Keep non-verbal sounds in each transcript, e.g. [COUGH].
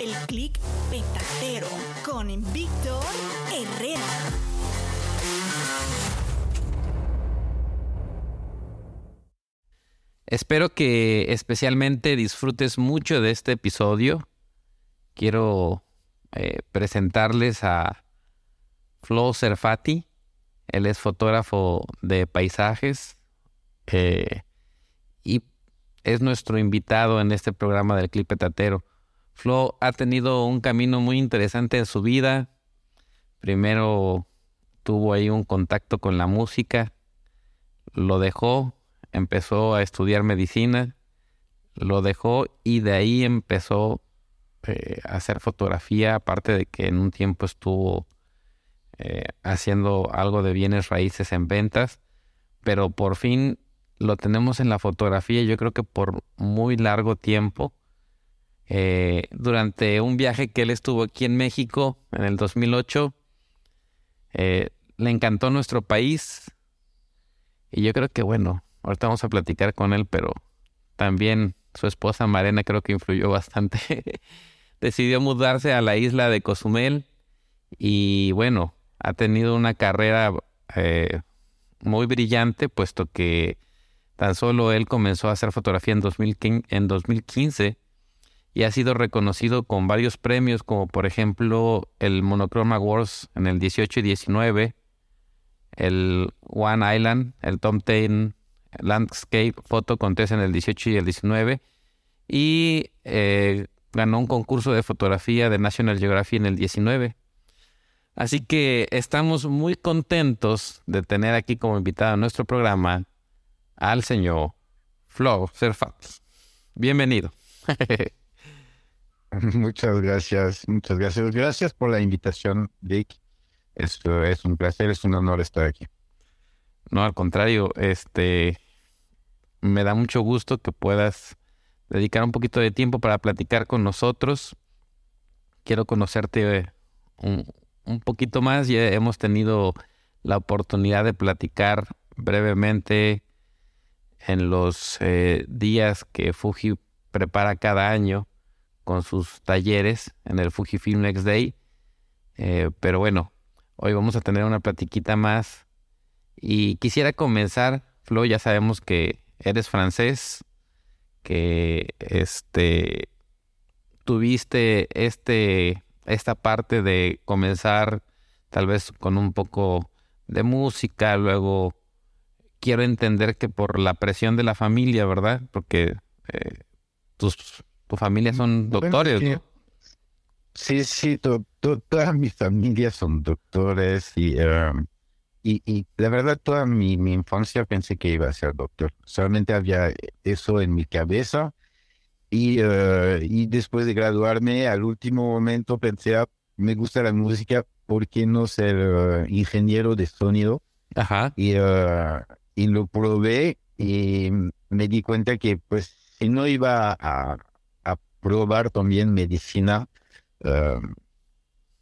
El clic petatero con Víctor Herrera. Espero que especialmente disfrutes mucho de este episodio. Quiero eh, presentarles a Flo Serfati. Él es fotógrafo de paisajes eh, y es nuestro invitado en este programa del Clip Petatero. Flo ha tenido un camino muy interesante en su vida. Primero tuvo ahí un contacto con la música, lo dejó, empezó a estudiar medicina, lo dejó y de ahí empezó eh, a hacer fotografía, aparte de que en un tiempo estuvo eh, haciendo algo de bienes raíces en ventas, pero por fin lo tenemos en la fotografía, yo creo que por muy largo tiempo. Eh, durante un viaje que él estuvo aquí en México en el 2008, le encantó nuestro país y yo creo que bueno, ahorita vamos a platicar con él, pero también su esposa Marena creo que influyó bastante. [LAUGHS] Decidió mudarse a la isla de Cozumel y bueno, ha tenido una carrera eh, muy brillante, puesto que tan solo él comenzó a hacer fotografía en, 2015, en 2015 y ha sido reconocido con varios premios, como por ejemplo el Monochrome Awards en el 18 y 19, el One Island, el Tom Tain Landscape Photo Contest en el 18 y el 19 y eh, ganó un concurso de fotografía de National Geographic en el 19. Así que estamos muy contentos de tener aquí como invitado a nuestro programa al señor Flo Serfat. Bienvenido. [LAUGHS] [LAUGHS] Muchas gracias, muchas gracias. Gracias por la invitación, Vic. Esto es un placer, es un honor estar aquí. No, al contrario, este me da mucho gusto que puedas dedicar un poquito de tiempo para platicar con nosotros. Quiero conocerte un, un poquito más. Ya hemos tenido la oportunidad de platicar brevemente en los eh, días que Fuji prepara cada año con sus talleres en el Fujifilm Next Day. Eh, pero bueno, hoy vamos a tener una platiquita más. Y quisiera comenzar, Flo, ya sabemos que eres francés, que este tuviste este esta parte de comenzar tal vez con un poco de música, luego quiero entender que por la presión de la familia, ¿verdad? Porque eh, tus tu familia son doctores, Bueno, sí, sí, to- to- toda mi familia son doctores y, um, y, y la verdad toda mi, mi infancia pensé que iba a ser doctor. Solamente había eso en mi cabeza Y, y después de graduarme, al último momento pensé, ah, me gusta la música, ¿por qué no ser ingeniero de sonido? Ajá. Y, y lo probé y me di cuenta que pues si no iba a probar también medicina,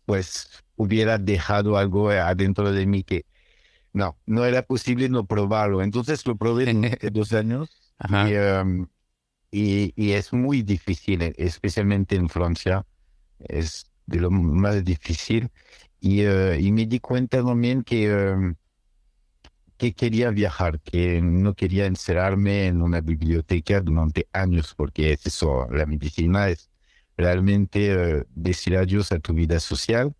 pues hubiera dejado algo adentro de mí que no, no era posible no probarlo. Entonces lo probé [LAUGHS] durante dos años um, y, y, es muy difícil, especialmente en Francia, es de lo más difícil. Y, uh, y me di cuenta también que, um, que quería viajar, que no quería encerrarme en una biblioteca durante años, porque es eso, la medicina es realmente uh, decir adiós a tu vida social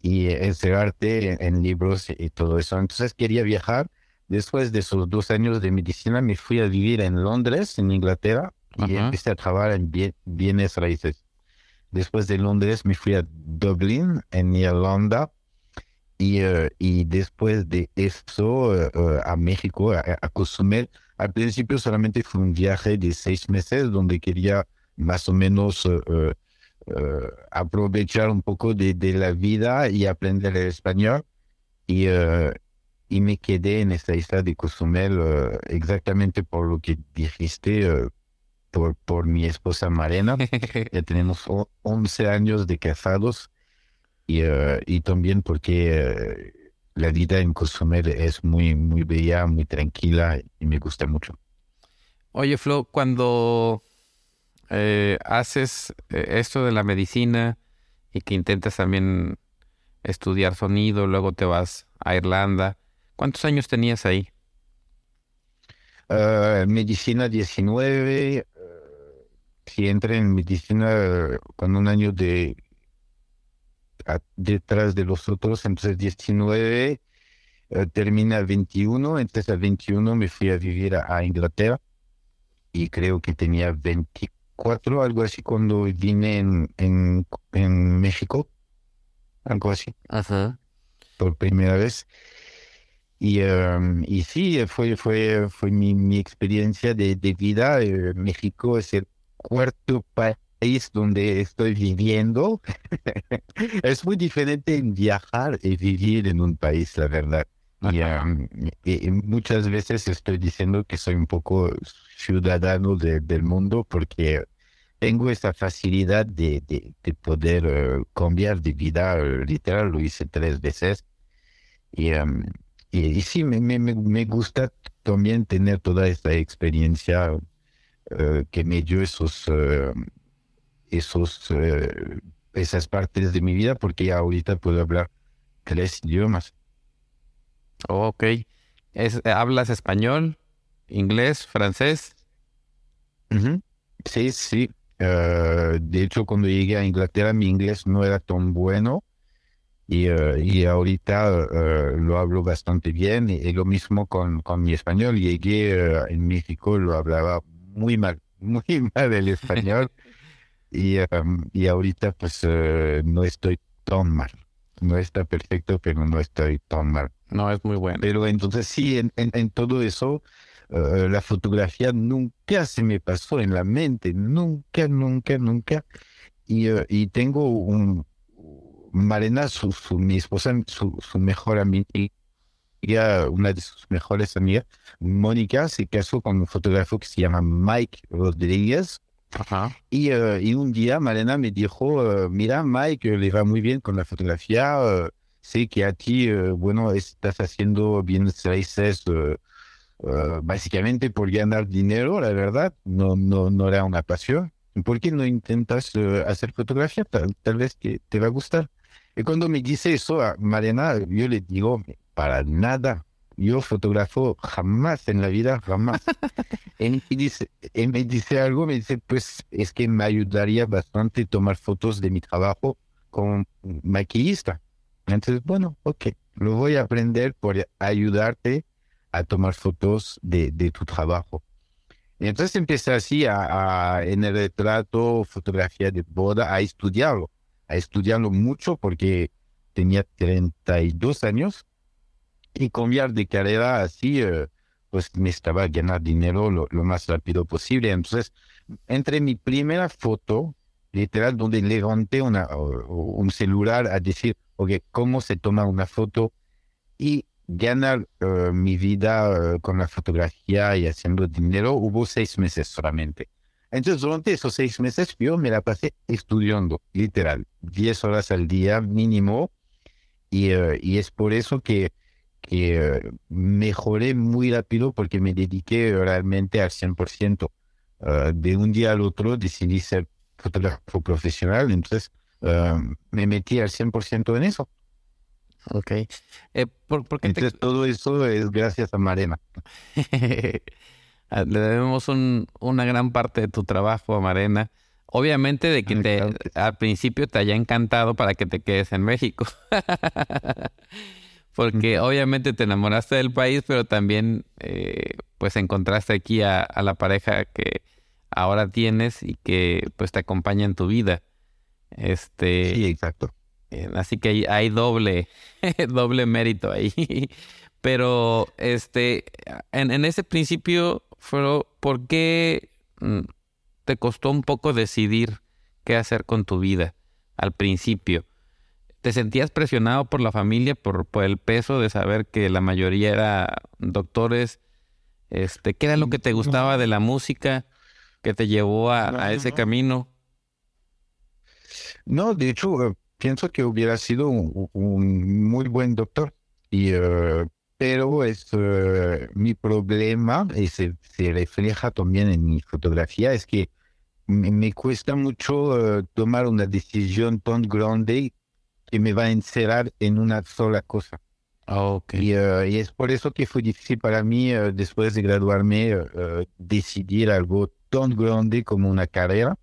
y encerrarte en, libros y todo eso. Entonces quería viajar. Después de esos dos años de medicina me fui a vivir en Londres, en Inglaterra, y empecé a trabajar en bienes raíces. Después de Londres me fui a Dublín, en Irlanda, y, eh, y después de eso eh, a México, a, a Cozumel. Al principio solamente fue un viaje de seis meses donde quería más o menos eh, eh, aprovechar un poco de, de, la vida y aprender el español. Y, uh, y me quedé en esta isla de Cozumel exactamente por lo que dijiste, por, por mi esposa Marena. [LAUGHS] ya tenemos 11 años de casados y, y también porque la vida en Cozumel es muy, muy bella, muy tranquila y me gusta mucho. Oye, Flo, cuando eh, haces eh, esto de la medicina y que intentas también estudiar sonido, luego te vas a Irlanda. ¿Cuántos años tenías ahí? Uh, medicina 19. si entré en medicina con un año de detrás de los otros, entonces 19, termina 21, entonces a 21 me fui a vivir a, a Inglaterra y creo que tenía 24 cuatro, algo así, cuando vine en, en, en México, algo así, Ajá. por primera vez. Y, um, y sí, fue, fue, fue mi, mi experiencia de, de vida. Eh, México es el cuarto país donde estoy viviendo. [LAUGHS] es muy diferente en viajar y vivir en un país, la verdad. Y, um, muchas veces estoy diciendo que soy un poco ciudadano de, del mundo porque tengo esa facilidad de, de, de poder uh, cambiar de vida, uh, literal, lo hice tres veces. Y, um, y, sí, me, me, me, gusta también tener toda esta experiencia uh, que me dio esos, esos, esas partes de mi vida, porque ya ahorita puedo hablar tres idiomas. ok. Es, ¿Hablas español, inglés, francés? Uh -huh. Sí, sí. Uh, de hecho, cuando llegué a Inglaterra, mi inglés no era tan bueno y, uh, y ahorita lo hablo bastante bien. Y, y, lo mismo con, con mi español. Llegué en México, lo hablaba muy mal, [LAUGHS] muy mal el [LAUGHS] español. Y, um, y ahorita, pues, no estoy tan mal. No está perfecto, pero no estoy tan mal. No, es muy bueno. Pero entonces sí, en, en, en todo eso Uh, la fotografía nunca se me pasó en la mente, nunca, nunca, nunca. Y, uh, y tengo un, Marena, su, su, mi esposa, su, su mejor amiga, una de sus mejores amigas, Mónica, se casó con un fotógrafo que se llama Mike Rodríguez. Ajá. Y, uh, y, un día Marena me dijo, mira, Mike, le va muy bien con la fotografía, sé que a ti, bueno, estás haciendo bien raíces básicamente por ganar dinero, la verdad, no, no, no era una pasión. ¿Por qué no intentas hacer fotografía? Tal, tal, vez que te va a gustar. Y cuando me dice eso a Mariana, yo le digo, para nada. Yo fotografo jamás en la vida, jamás. [LAUGHS] y, dice, y me dice algo, me dice, pues es que me ayudaría bastante tomar fotos de mi trabajo como maquillista. Entonces, bueno, ok, lo voy a aprender por ayudarte a tomar fotos de, de tu trabajo. Y entonces empecé así a, a, en el retrato, fotografía de boda, a estudiarlo, a estudiarlo mucho porque tenía 32 años y cambiar de carrera así, uh, pues necesitaba ganar dinero lo, más rápido posible. Entonces, entre mi primera foto, literal, donde levanté una, un celular a decir, ok, ¿cómo se toma una foto? Y ganar eh, mi vida eh, con la fotografía y haciendo dinero, hubo seis meses solamente. Entonces, durante esos seis meses, yo me la pasé estudiando, literal, diez horas al día mínimo. Y, eh, y es por eso que, que mejoré muy rápido porque me dediqué realmente al 100%. Uh, de un día al otro decidí ser fotógrafo profesional, entonces me metí al 100% en eso. Ok. Eh, ¿por, entonces todo eso es gracias a Marena. [LAUGHS] Ah, le debemos un, una gran parte de tu trabajo a Marena. Obviamente de que te, al principio te haya encantado para que te quedes en México. [LAUGHS] Porque obviamente te enamoraste del país, pero también eh, pues encontraste aquí a, la pareja que ahora tienes y que pues te acompaña en tu vida. Este, sí, exacto. Eh, así que hay, hay doble, [LAUGHS] doble mérito ahí. [LAUGHS] Pero este, en, en ese principio pero ¿por qué mm, te costó un poco decidir qué hacer con tu vida al principio? ¿Te sentías presionado por la familia, por, el peso de saber que la mayoría era doctores? Este, ¿Qué era lo que te gustaba de la música que te llevó a, ese camino? No, de hecho, eh, pienso que hubiera sido un, muy buen doctor. Y eh, pero es eh, mi problema, y se, refleja también en mi fotografía, es que me, cuesta mucho tomar una decisión tan grande que me va a encerrar en una sola cosa. Ah, eh, y, es por eso que fue difícil para mí, después de graduarme, decidir algo tan grande como una carrera.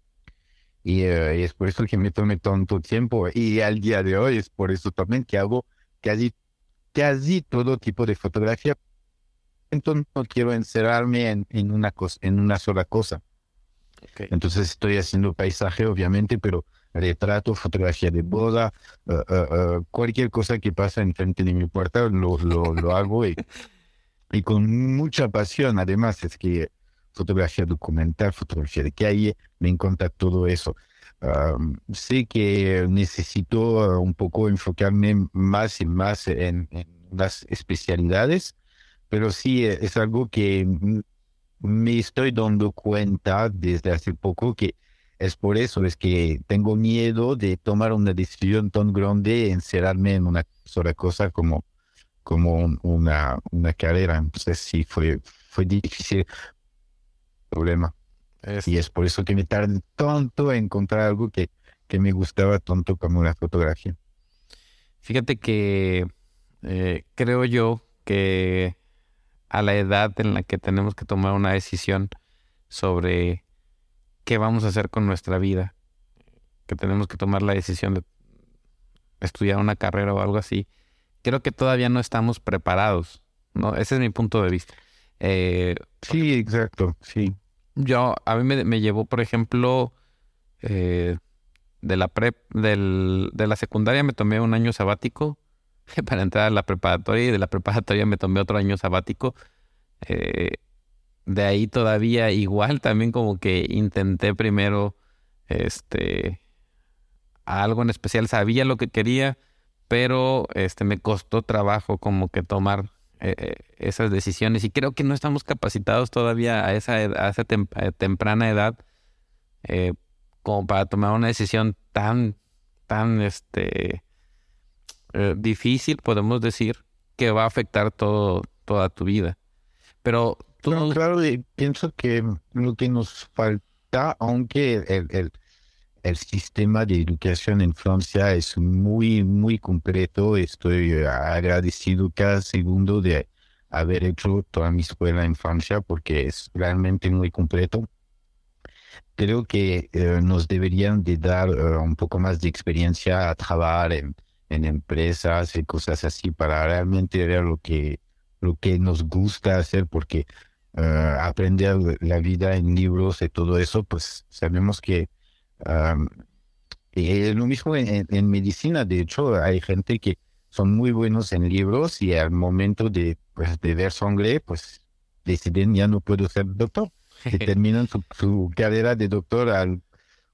Y, y, es por eso que me tomé tanto tiempo. Y al día de hoy es por eso también que hago casi casi todo tipo de fotografía. Entonces no quiero encerrarme en, en una, cosa, en una sola cosa. Entonces estoy haciendo paisaje, obviamente, pero retrato, fotografía de boda, uh, uh, cualquier cosa que pasa enfrente de mi puerta lo, lo, lo hago y, y, con mucha pasión. Además, es que fotografía documental, fotografía de calle, me encanta todo eso sé que necesito un poco enfocarme más y más en, las especialidades, pero sí es algo que me estoy dando cuenta desde hace poco que es por eso, es que tengo miedo de tomar una decisión tan grande, encerrarme en una sola cosa como, como una, una carrera. Entonces sí, fue, fue difícil. Problema. Y es por eso que me tardé tanto en encontrar algo que, que me gustaba tanto como la fotografía. Fíjate que eh, creo yo que a la edad en la que tenemos que tomar una decisión sobre qué vamos a hacer con nuestra vida, que tenemos que tomar la decisión de estudiar una carrera o algo así, creo que todavía no estamos preparados, ¿no? Ese es mi punto de vista. Eh, sí, exacto, sí. Yo, a mí me, llevó, por ejemplo, eh, de la prep, del, de la secundaria me tomé un año sabático [LAUGHS] para entrar a la preparatoria y de la preparatoria me tomé otro año sabático. Eh, de ahí todavía igual también como que intenté primero este algo en especial, sabía lo que quería, pero este me costó trabajo como que tomar eh, eh, esas decisiones y creo que no estamos capacitados todavía a esa, a esa eh, temprana edad como para tomar una decisión tan, tan este, difícil, podemos decir, que va a afectar todo, toda tu vida. Pero claro, pienso que lo que nos falta, aunque el, el el sistema de educación en Francia es muy, muy completo. Estoy eh, agradecido cada segundo de haber hecho toda mi escuela en Francia porque es realmente muy completo. Creo que eh, nos deberían de dar eh, un poco más de experiencia a trabajar en, en, empresas y cosas así para realmente ver lo que, lo que nos gusta hacer porque aprender la vida en libros y todo eso, pues sabemos que y lo mismo en, medicina, de hecho, hay gente que son muy buenos en libros y al momento de, pues, de ver sangre, pues deciden ya no puedo ser doctor. Y [LAUGHS] terminan su, carrera de doctor al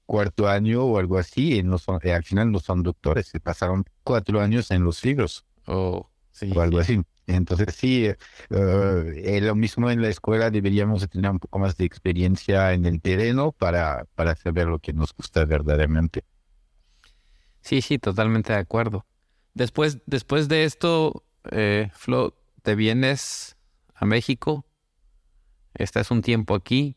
cuarto año o algo así y, no son, al final no son doctores. Se pasaron cuatro años en los libros oh, sí, o algo así. Entonces sí, uh, lo mismo en la escuela deberíamos tener un poco más de experiencia en el terreno para, para saber lo que nos gusta verdaderamente. Sí, sí, totalmente de acuerdo. Después, después de esto, eh, Flo, te vienes a México, estás un tiempo aquí.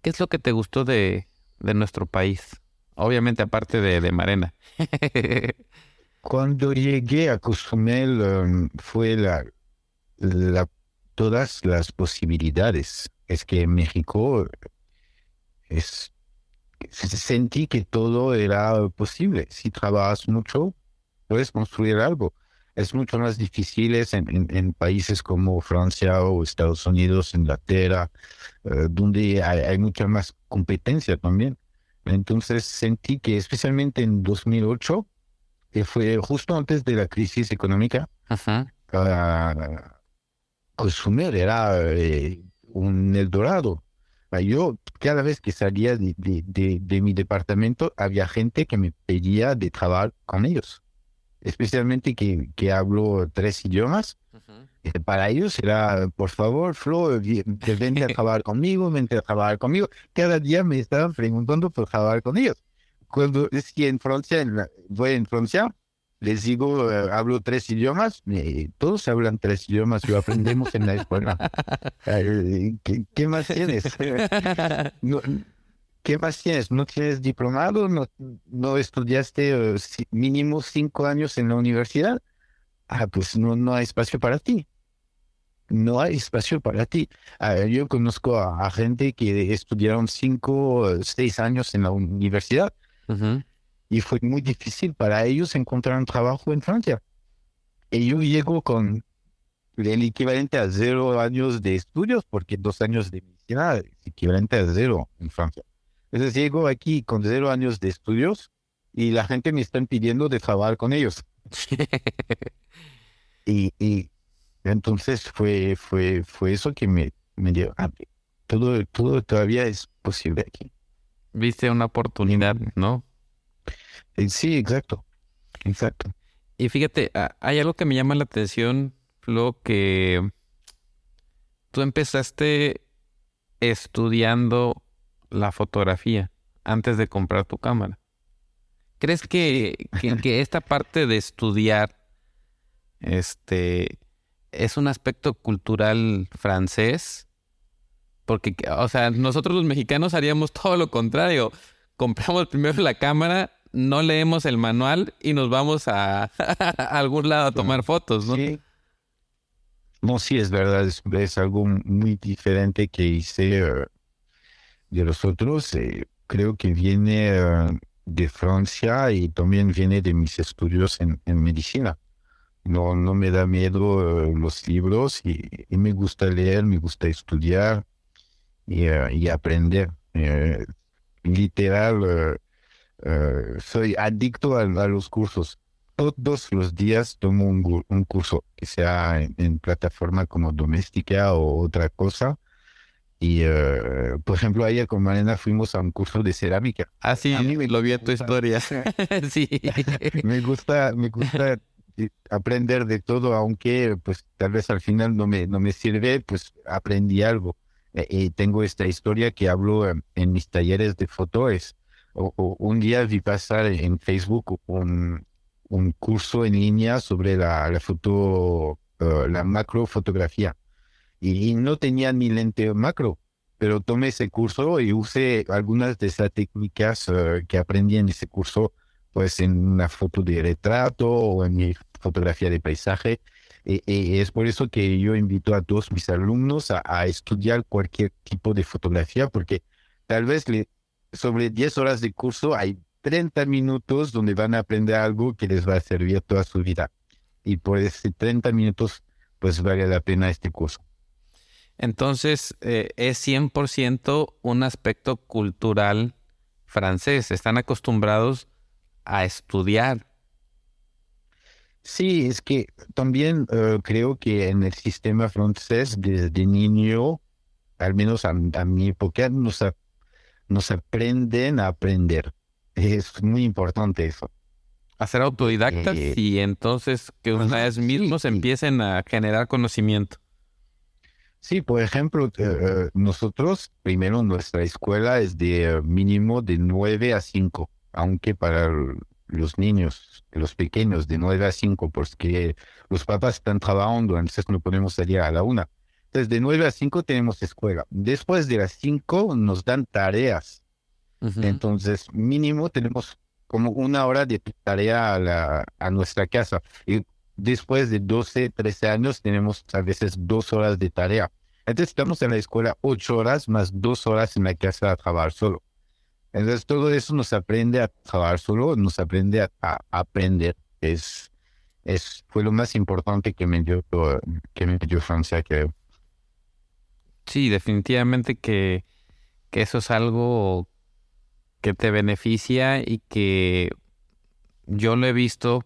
¿Qué es lo que te gustó de, de nuestro país? Obviamente aparte de, de Marena. [LAUGHS] Cuando llegué a Cozumel um, fue la, la, todas las posibilidades. Es que en México es, sentí que todo era posible. Si trabajas mucho, puedes construir algo. Es mucho más difícil en, en, países como Francia o Estados Unidos, Inglaterra, eh, donde hay, mucha más competencia también. Entonces sentí que especialmente en 2008, que fue justo antes de la crisis económica, Ajá. Uh, consumir era eh, un Eldorado. Yo cada vez que salía de, de, de, mi departamento había gente que me pedía de trabajar con ellos, especialmente que, que hablo tres idiomas. Eh, para ellos era, por favor, Flo, vente a trabajar conmigo, vente a trabajar conmigo. Cada día me estaban preguntando por trabajar con ellos. Cuando es que en Francia, voy en Francia, les digo, eh, hablo tres idiomas, todos hablan tres idiomas, lo aprendemos en la escuela. [LAUGHS] ¿Qué, más tienes? [LAUGHS] ¿Qué más tienes? ¿No tienes diplomado? ¿No, no estudiaste eh, mínimo cinco años en la universidad? Ah, pues no, no hay espacio para ti. No hay espacio para ti. Ah, yo conozco a, gente que estudiaron cinco, seis años en la universidad y fue muy difícil para ellos encontrar un trabajo en Francia. Y yo llego con el equivalente a cero años de estudios, porque dos años de medicina es equivalente a cero en Francia. Entonces llego aquí con cero años de estudios y la gente me está pidiendo de trabajar con ellos. [LAUGHS] y, y, entonces fue, fue, fue eso que me, me dio, ah, todo, todo todavía es posible aquí. Viste una oportunidad, ¿no? Eh, sí, exacto. Exacto. Y fíjate, hay algo que me llama la atención, Flo, que tú empezaste estudiando la fotografía antes de comprar tu cámara. ¿Crees que, que, [LAUGHS] esta parte de estudiar este es un aspecto cultural francés? Porque, o sea, nosotros los mexicanos haríamos todo lo contrario. Compramos primero la cámara no leemos el manual y nos vamos a, [LAUGHS] algún lado a tomar fotos, ¿no? Sí. No, sí, es verdad, es, algo muy diferente que hice eh, de los otros. Eh, creo que viene eh, de Francia y también viene de mis estudios en, medicina. No, no me da miedo los libros y, me gusta leer, me gusta estudiar y, y aprender. literal, eh, soy adicto a, los cursos. Todos los días tomo un, curso, que sea en, plataforma como doméstica o otra cosa. Y, uh, por ejemplo, ayer con Marina fuimos a un curso de cerámica. Ah, sí, a mí me lo vi en tu historia. sí. [LAUGHS] [LAUGHS] me gusta, me gusta aprender de todo, aunque pues tal vez al final no me, no me sirve, pues aprendí algo. Eh, y tengo esta historia que hablo en, mis talleres de fotos un día vi pasar en Facebook un, un curso en línea sobre la, la foto, uh, la macrofotografía. Y, no tenía ni lente macro, pero tomé ese curso y usé algunas de esas técnicas uh, que aprendí en ese curso, pues en una foto de retrato o en mi fotografía de paisaje. Y, es por eso que yo invito a todos mis alumnos a, a estudiar cualquier tipo de fotografía, porque tal vez le, sobre 10 horas de curso hay 30 minutos donde van a aprender algo que les va a servir toda su vida. Y por ese 30 minutos, pues vale la pena este curso. Entonces, eh, es 100% un aspecto cultural francés. Están acostumbrados a estudiar. Sí, es que también eh, creo que en el sistema francés desde niño al menos a, mi época, nos, nos aprenden a aprender. Es muy importante eso. A ser autodidactas eh, y entonces que ustedes mismos empiecen a generar conocimiento. Sí, por ejemplo, eh, nosotros, primero nuestra escuela es de mínimo de 9 a 5, aunque para los niños, los pequeños, de 9 a 5, porque los papás están trabajando, entonces no podemos salir a la una. Entonces, de 9 a 5 tenemos escuela. Después de las 5 nos dan tareas. Entonces, mínimo tenemos como una hora de tarea a, la, a nuestra casa. Y después de 12, 13 años tenemos a veces dos horas de tarea. Entonces estamos en la escuela ocho horas más dos horas en la casa a trabajar solo. Entonces todo eso nos aprende a trabajar solo, nos aprende a, aprender. Es, es, fue lo más importante que me dio, que me dio Francia, creo. Sí, definitivamente que, que eso es algo que te beneficia y que yo lo he visto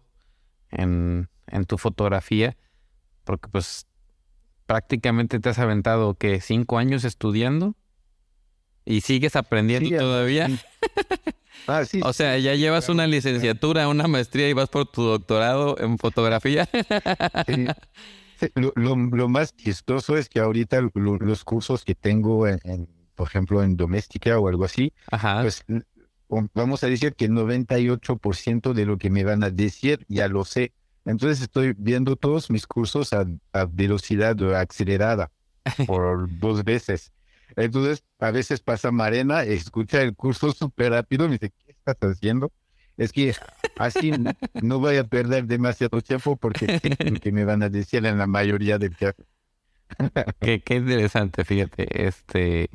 en, en tu fotografía, porque pues prácticamente te has aventado que cinco años estudiando ¿Y sigues aprendiendo todavía? [LAUGHS] Ah, sí, o sea, ya llevas una licenciatura, una maestría y vas por tu doctorado en fotografía. [LAUGHS] Lo, más chistoso es que ahorita los cursos que tengo, en, por ejemplo, en doméstica o algo así, pues vamos a decir que el 98% de lo que me van a decir ya lo sé. Entonces estoy viendo todos mis cursos a velocidad acelerada [LAUGHS] por dos veces. Entonces, a veces pasa Marena, escucha el curso [LAUGHS] súper rápido y me dice, ¿qué estás haciendo? Es que así no voy a perder demasiado tiempo porque que me van a decir en la mayoría del caso. [LAUGHS] qué, qué interesante, fíjate. Este,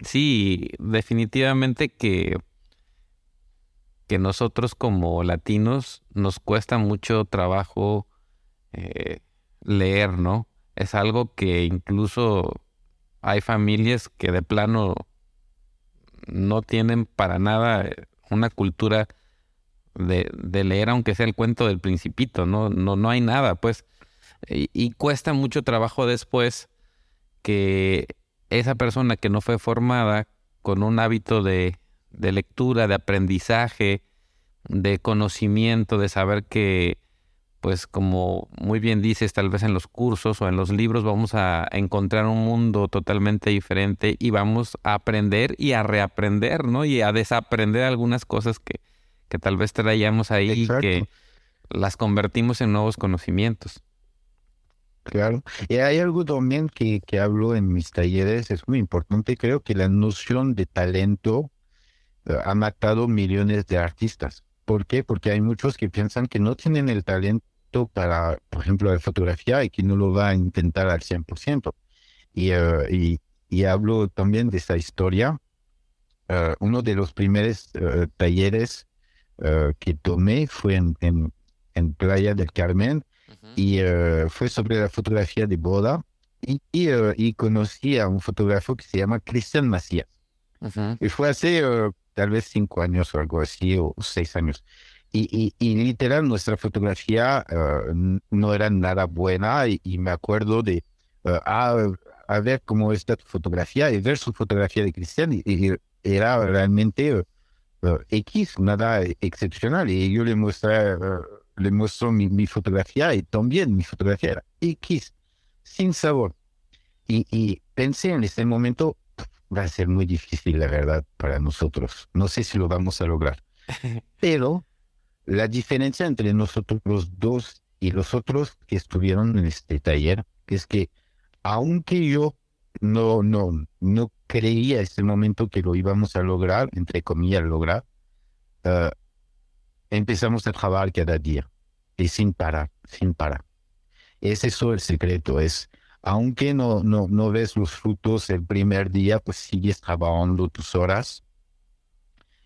sí, definitivamente que, que nosotros como latinos nos cuesta mucho trabajo eh, leer, ¿no? Es algo que incluso hay familias que de plano no tienen para nada una cultura de, leer, aunque sea el cuento del principito, no, no, no hay nada, pues. Y, cuesta mucho trabajo después que esa persona que no fue formada con un hábito de, de lectura, de aprendizaje, de conocimiento, de saber que pues como muy bien dices, tal vez en los cursos o en los libros vamos a encontrar un mundo totalmente diferente y vamos a aprender y a reaprender, ¿no? Y a desaprender algunas cosas que, que tal vez traíamos ahí y que las convertimos en nuevos conocimientos. Claro. Y hay algo también que, que hablo en mis talleres, es muy importante, creo que la noción de talento eh, ha matado millones de artistas. ¿Por qué? Porque hay muchos que piensan que no tienen el talento para, por ejemplo, la fotografía y que no lo va a intentar al 100%. Y, uh, y, y hablo también de esa historia. Uh, uno de los primeros uh, talleres que tomé fue en, en, Playa del Carmen y fue sobre la fotografía de boda y, y, y, conocí a un fotógrafo que se llama Cristian Macías. Y fue hace tal vez cinco años o algo así, o seis años. Y, literal, nuestra fotografía eh, no era nada buena y, me acuerdo de, uh, a, ver cómo está tu fotografía y ver su fotografía de Cristian y, era realmente eh, X, nada excepcional. Y yo le mostré, le muestro mi, fotografía y también mi fotografía era X, sin sabor. Y, y pensé en ese momento, va a ser muy difícil, la verdad, para nosotros. No sé si lo vamos a lograr. [LAUGHS] Pero la diferencia entre nosotros los dos y los otros que estuvieron en este taller es que aunque yo no, no, no creía ese momento que lo íbamos a lograr, entre comillas, lograr, uh, empezamos a trabajar cada día y sin parar, sin parar. Es eso el secreto, es aunque no, no, no ves los frutos el primer día, pues sigues trabajando tus horas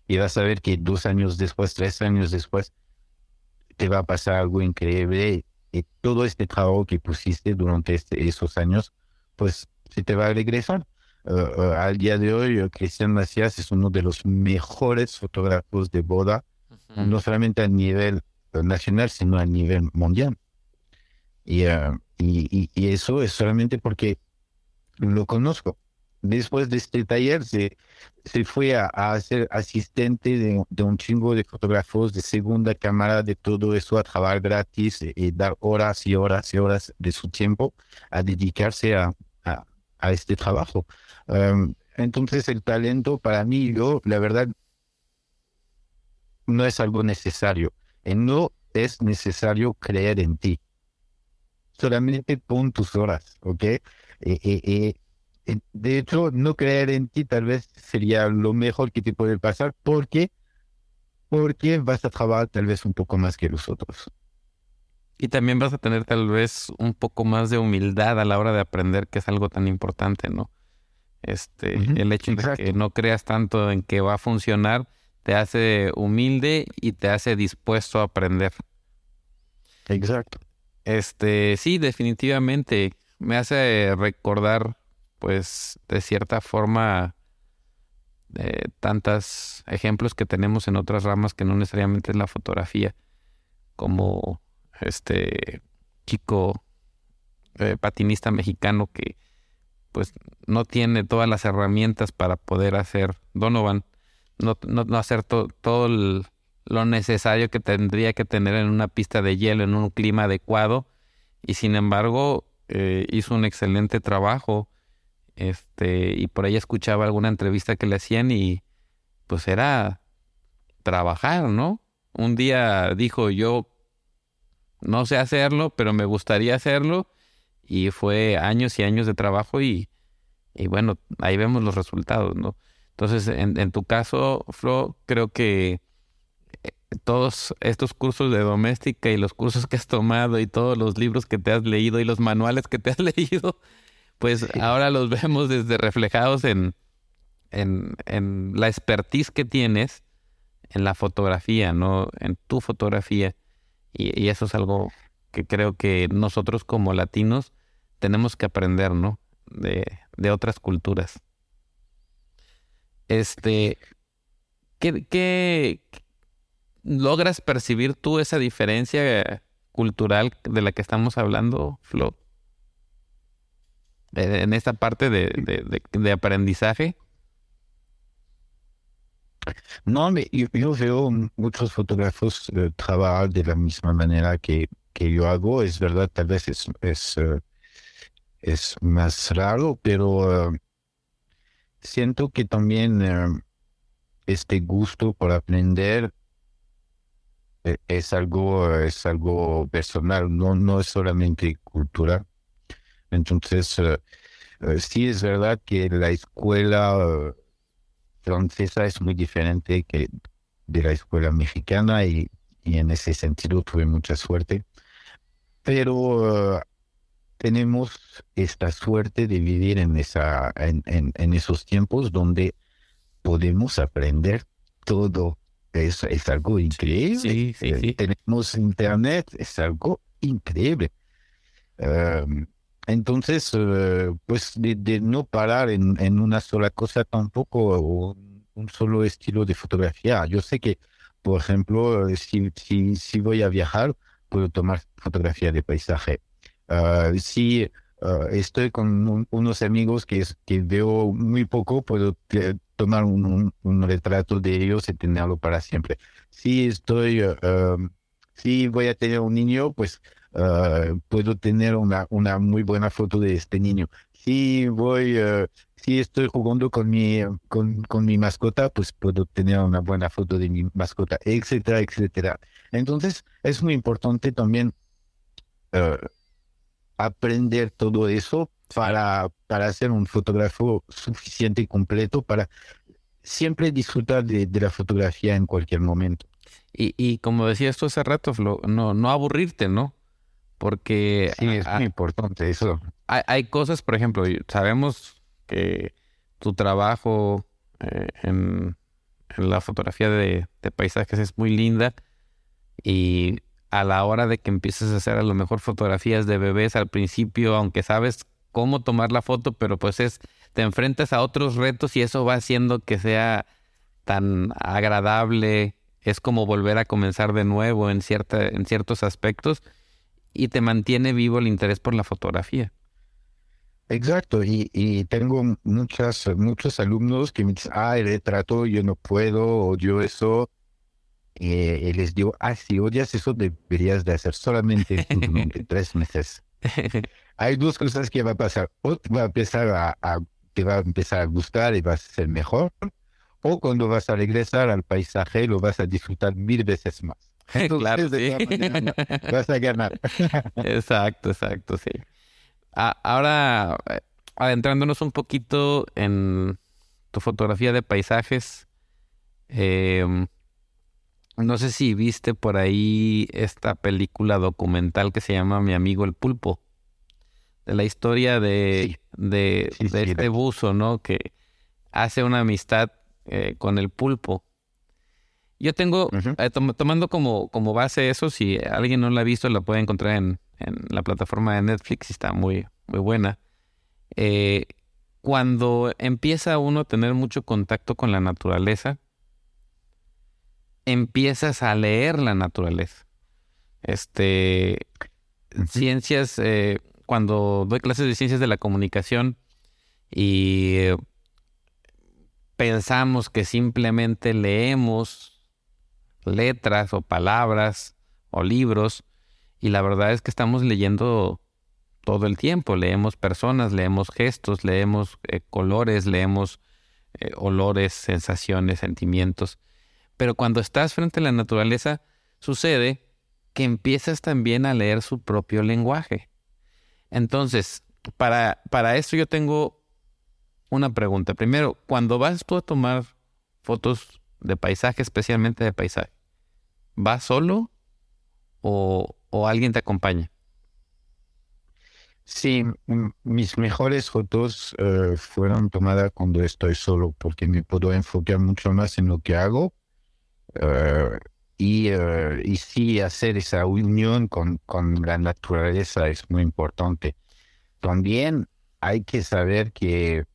y vas a ver que dos años después, tres años después, te va a pasar algo increíble y todo este trabajo que pusiste durante este, esos años, pues se te va a regresar. Uh, uh, al día de hoy, uh, Cristian Macías es uno de los mejores fotógrafos de boda, no solamente a nivel nacional, sino a nivel mundial. Y, y, y, eso es solamente porque lo conozco. después de este taller se, se fue a, a ser asistente de, de, un chingo de fotógrafos de segunda cámara, de todo eso, a trabajar gratis y, dar horas y horas y horas de su tiempo a dedicarse a, a, a este trabajo. Um, entonces el talento para mí, yo, la verdad, no es algo necesario. Y no es necesario creer en ti. Solamente pon tus horas, ¿ok? de hecho, no creer en ti tal vez sería lo mejor que te puede pasar porque, porque vas a trabajar tal vez un poco más que los otros. Y también vas a tener tal vez un poco más de humildad a la hora de aprender, que es algo tan importante, ¿no? Este, el hecho de que no creas tanto en que va a funcionar te hace humilde y te hace dispuesto a aprender. Exacto. Este, sí, definitivamente me hace recordar, pues, de cierta forma, eh, tantos ejemplos que tenemos en otras ramas que no necesariamente es la fotografía, como este chico eh, patinista mexicano que pues no tiene todas las herramientas para poder hacer Donovan, no, no, hacer todo lo necesario que tendría que tener en una pista de hielo, en un clima adecuado, y sin embargo eh, hizo un excelente trabajo. Este, y por ahí escuchaba alguna entrevista que le hacían y pues era trabajar, ¿no? Un día dijo yo no sé hacerlo, pero me gustaría hacerlo y fue años y años de trabajo y, y bueno, ahí vemos los resultados, ¿no? Entonces, en, en tu caso, Flo, creo que eh, todos estos cursos de doméstica y los cursos que has tomado y todos los libros que te has leído y los manuales que te has [LAUGHS] leído, pues ahora los vemos desde reflejados en, en, en la expertise que tienes en la fotografía, ¿no? En tu fotografía. Y, eso es algo que creo que nosotros como latinos tenemos que aprender, ¿no? De, de otras culturas. Este, ¿qué, ¿qué, logras percibir tú esa diferencia cultural de la que estamos hablando, Flo? En esta parte de, aprendizaje. No, yo, veo muchos fotógrafos eh, trabajar de la misma manera que, yo hago. Es verdad, tal vez es, es, es más raro, pero uh, siento que también este gusto por aprender eh, es algo, es algo personal, no, no es solamente cultural. Entonces, sí es verdad que la escuela francesa es muy diferente que de la escuela mexicana y, y en ese sentido tuve mucha suerte. Pero tenemos esta suerte de vivir en, esa, en, en, esos tiempos donde podemos aprender todo. Es, es algo increíble. Sí, sí, sí. tenemos internet, es algo increíble. Um, entonces, uh, pues de, no parar en, una sola cosa tampoco, o un solo estilo de fotografía. Yo sé que, por ejemplo, si, si, si voy a viajar, puedo tomar fotografía de paisaje si uh, estoy con unos amigos que, que veo muy poco, puedo tomar un, retrato de ellos y tenerlo para siempre. Si estoy, uh, si voy a tener un niño, pues puedo tener una, una muy buena foto de este niño. Si voy, si estoy jugando con mi, con, con mi mascota, pues puedo tener una buena foto de mi mascota, etcétera, etcétera. Entonces, es muy importante también aprender todo eso para, para ser un fotógrafo suficiente y completo para siempre disfrutar de, la fotografía en cualquier momento. Y, y como decías tú hace rato, no, no aburrirte, ¿no? Porque sí, es muy importante eso. Hay, hay, cosas, por ejemplo, sabemos que tu trabajo eh, en, en, la fotografía de, de paisajes es muy linda y a la hora de que empieces a hacer a lo mejor fotografías de bebés al principio, aunque sabes cómo tomar la foto, pero pues es, te enfrentas a otros retos y eso va haciendo que sea tan agradable, es como volver a comenzar de nuevo en, cierta, en ciertos aspectos y te mantiene vivo el interés por la fotografía. Exacto, y, y, tengo muchas, muchos alumnos que me dicen, ah, el retrato yo no puedo, odio eso. Y, les digo, ah, si odias eso, deberías de hacer solamente [LAUGHS] tres meses. Hay dos cosas que va a pasar. O va a empezar a, te va a empezar a gustar y vas a ser mejor, o cuando vas a regresar al paisaje lo vas a disfrutar mil veces más. [LAUGHS] claro, sí. vas a ganar. [LAUGHS] exacto, exacto, sí ahora, eh, adentrándonos un poquito en tu fotografía de paisajes, em, no sé si viste por ahí esta película documental que se llama Mi amigo el pulpo, de la historia de, de, este buzo, ¿no? Que hace una amistad eh, con el pulpo. Yo tengo, eh, tomando como, como base eso, si alguien no la ha visto, la puede encontrar en, en la plataforma de Netflix y está muy, muy buena. Eh, cuando empieza uno a tener mucho contacto con la naturaleza, empiezas a leer la naturaleza. Este, ciencias, eh, cuando doy clases de ciencias de la comunicación y eh, pensamos que simplemente leemos letras o palabras o libros, y la verdad es que estamos leyendo todo el tiempo. Leemos personas, leemos gestos, leemos eh, colores, leemos eh, olores, sensaciones, sentimientos. Pero cuando estás frente a la naturaleza, sucede que empiezas también a leer su propio lenguaje. Entonces, para, para esto yo tengo una pregunta. Primero, cuando vas tú a tomar fotos de paisaje, especialmente de paisaje, ¿vas solo o, o alguien te acompaña? Sí, mis mejores fotos eh, fueron tomadas cuando estoy solo, porque me puedo enfocar mucho más en lo que hago. Eh, y, eh, y sí, hacer esa unión con, con la naturaleza es muy importante. También hay que saber que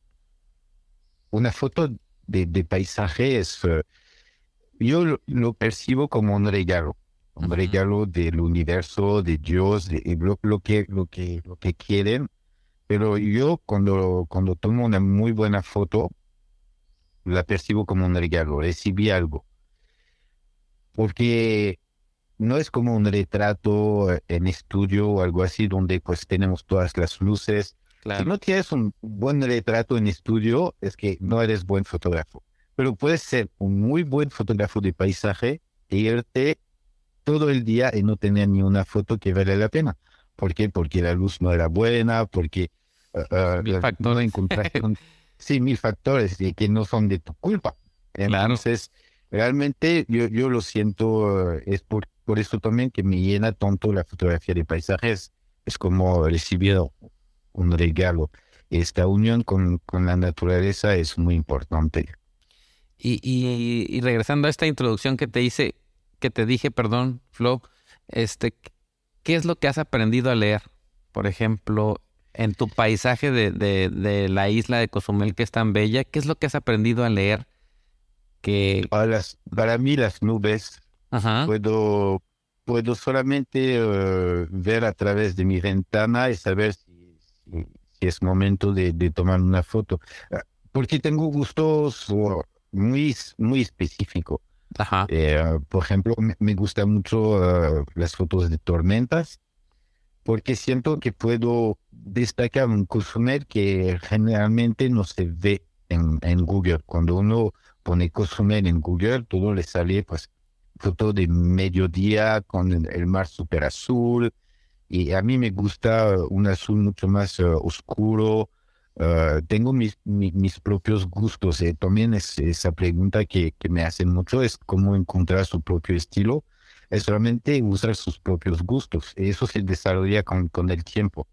una foto de, de paisaje es, yo lo percibo como un regalo un regalo del universo, de Dios, de, lo, que, lo, que, lo que quieren. Pero yo cuando, cuando tomo una muy buena foto, la percibo como un regalo, recibí algo. Porque no es como un retrato en estudio o algo así donde pues tenemos todas las luces. Si no tienes un buen retrato en estudio, es que no eres buen fotógrafo. Pero puedes ser un muy buen fotógrafo de paisaje e irte todo el día y no tenía ni una foto que vale la pena. ¿Por qué? Porque la luz no era buena, porque uh, mil factores. [LAUGHS] sí, mil factores y que no son de tu culpa. Entonces, realmente yo, yo lo siento, es por, por eso también que me llena tanto la fotografía de paisajes. Es como recibir un regalo. Esta unión con, con la naturaleza es muy importante. Y, y, y regresando a esta introducción que te hice, que te dije, perdón, Flo, este, ¿qué es lo que has aprendido a leer? Por ejemplo, en tu paisaje de, de, la isla de Cozumel, que es tan bella, ¿qué es lo que has aprendido a leer? Que... Para, las, para mí las nubes, puedo puedo solamente eh, ver a través de mi ventana y saber es momento de, de, tomar una foto. Ah, porque tengo gustos muy, muy específicos. Eh, por ejemplo, me, gustan mucho eh, las fotos de tormentas porque siento que puedo destacar un Cozumel que generalmente no se ve en, en Google. Cuando uno pone Cozumel en Google, todo le sale pues foto de mediodía con el mar súper azul. Y a mí me gusta un azul mucho más eh, oscuro, Ah, tengo mis, mis, propios gustos. Eh. También es esa pregunta que, que, me hacen mucho es cómo encontrar su propio estilo. Es solamente usar sus propios gustos. Eso se desarrolla con, con el tiempo.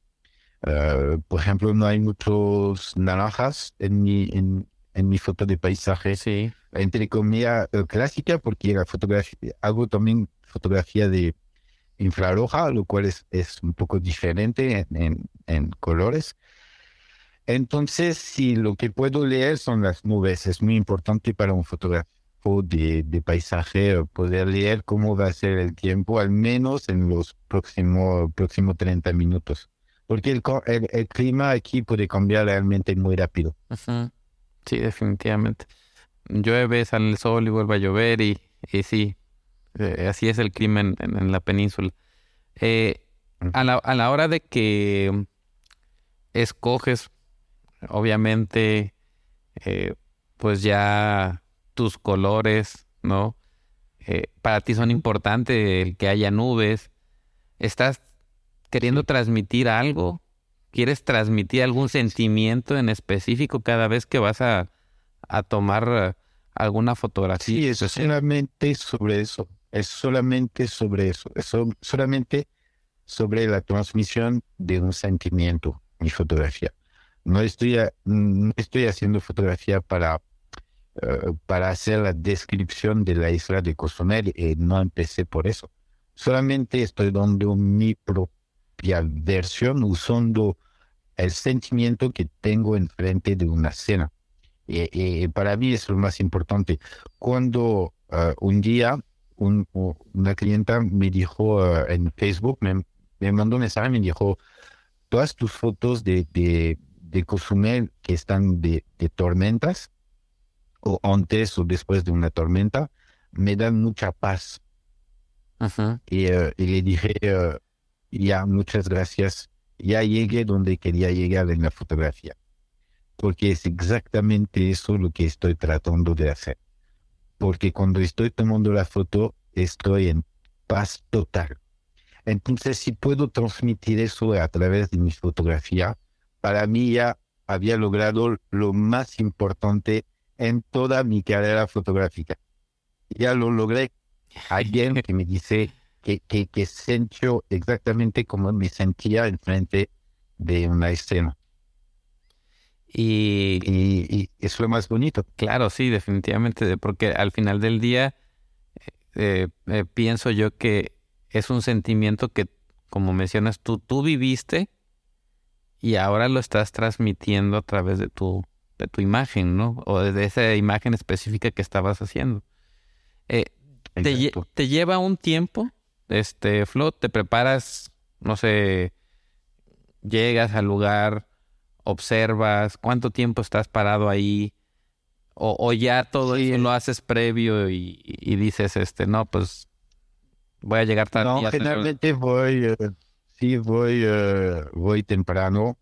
Ah, por ejemplo, no hay muchos naranjas en mi, en, en mi foto de paisaje. Sí. Entre comillas clásica, porque la fotografía, hago también fotografía de infrarroja, lo cual es, es un poco diferente en, en colores entonces, si lo que puedo leer son las nubes, es muy importante para un fotógrafo de, de, paisaje poder leer cómo va a ser el tiempo, al menos en los próximos próximo 30 minutos. porque el, el, clima aquí puede cambiar realmente muy rápido. Sí, definitivamente. Llueve, sale el sol y vuelve a llover y, y sí, eh, así es el clima en, la península. Eh, a, la, a la hora de que escoges, obviamente, eh, pues ya tus colores, ¿no? para ti son importantes el que haya nubes. ¿Estás queriendo transmitir algo? ¿Quieres transmitir algún sentimiento en específico cada vez que vas a, tomar eh, alguna fotografía? Sí, es solamente sobre eso. Es solamente sobre eso. Es solamente sobre la transmisión de un sentimiento, mi fotografía. No estoy, no estoy haciendo fotografía para, eh, para hacer la descripción de la isla de Cozumel y no empecé por eso. Solamente estoy dando mi propio versión usando el sentimiento que tengo enfrente de una escena. Y, para mí es lo más importante. Cuando un día una clienta me dijo ah, en Facebook, me, mandó un mensaje, me dijo, todas tus fotos de, de, de Cozumel que están de, de, tormentas, o antes o después de una tormenta, me dan mucha paz. Y, ah, y, le dije, ya, muchas gracias. Ya llegué donde quería llegar en la fotografía. Porque es exactamente eso lo que estoy tratando de hacer. Porque cuando estoy tomando la foto, estoy en paz total. Entonces, si puedo transmitir eso a través de mi fotografía, para mí ya había logrado lo más importante en toda mi carrera fotográfica. Ya lo logré. Alguien que me dice, que, que, que sintió exactamente como me sentía enfrente de una escena. Y, y, es lo más bonito. Claro, sí, definitivamente, porque al final del día eh, eh, pienso yo que es un sentimiento que, como mencionas tú, tú viviste y ahora lo estás transmitiendo a través de tu, de tu imagen, ¿no? O de esa imagen específica que estabas haciendo. Eh, te, te, lleva un tiempo este, Flo, te preparas, no sé, llegas al lugar, observas, cuánto tiempo estás parado ahí, o, ya todo eso lo haces previo y, dices, este, no, pues voy a llegar tarde. No, generalmente voy, eh, sí, voy, eh, voy temprano.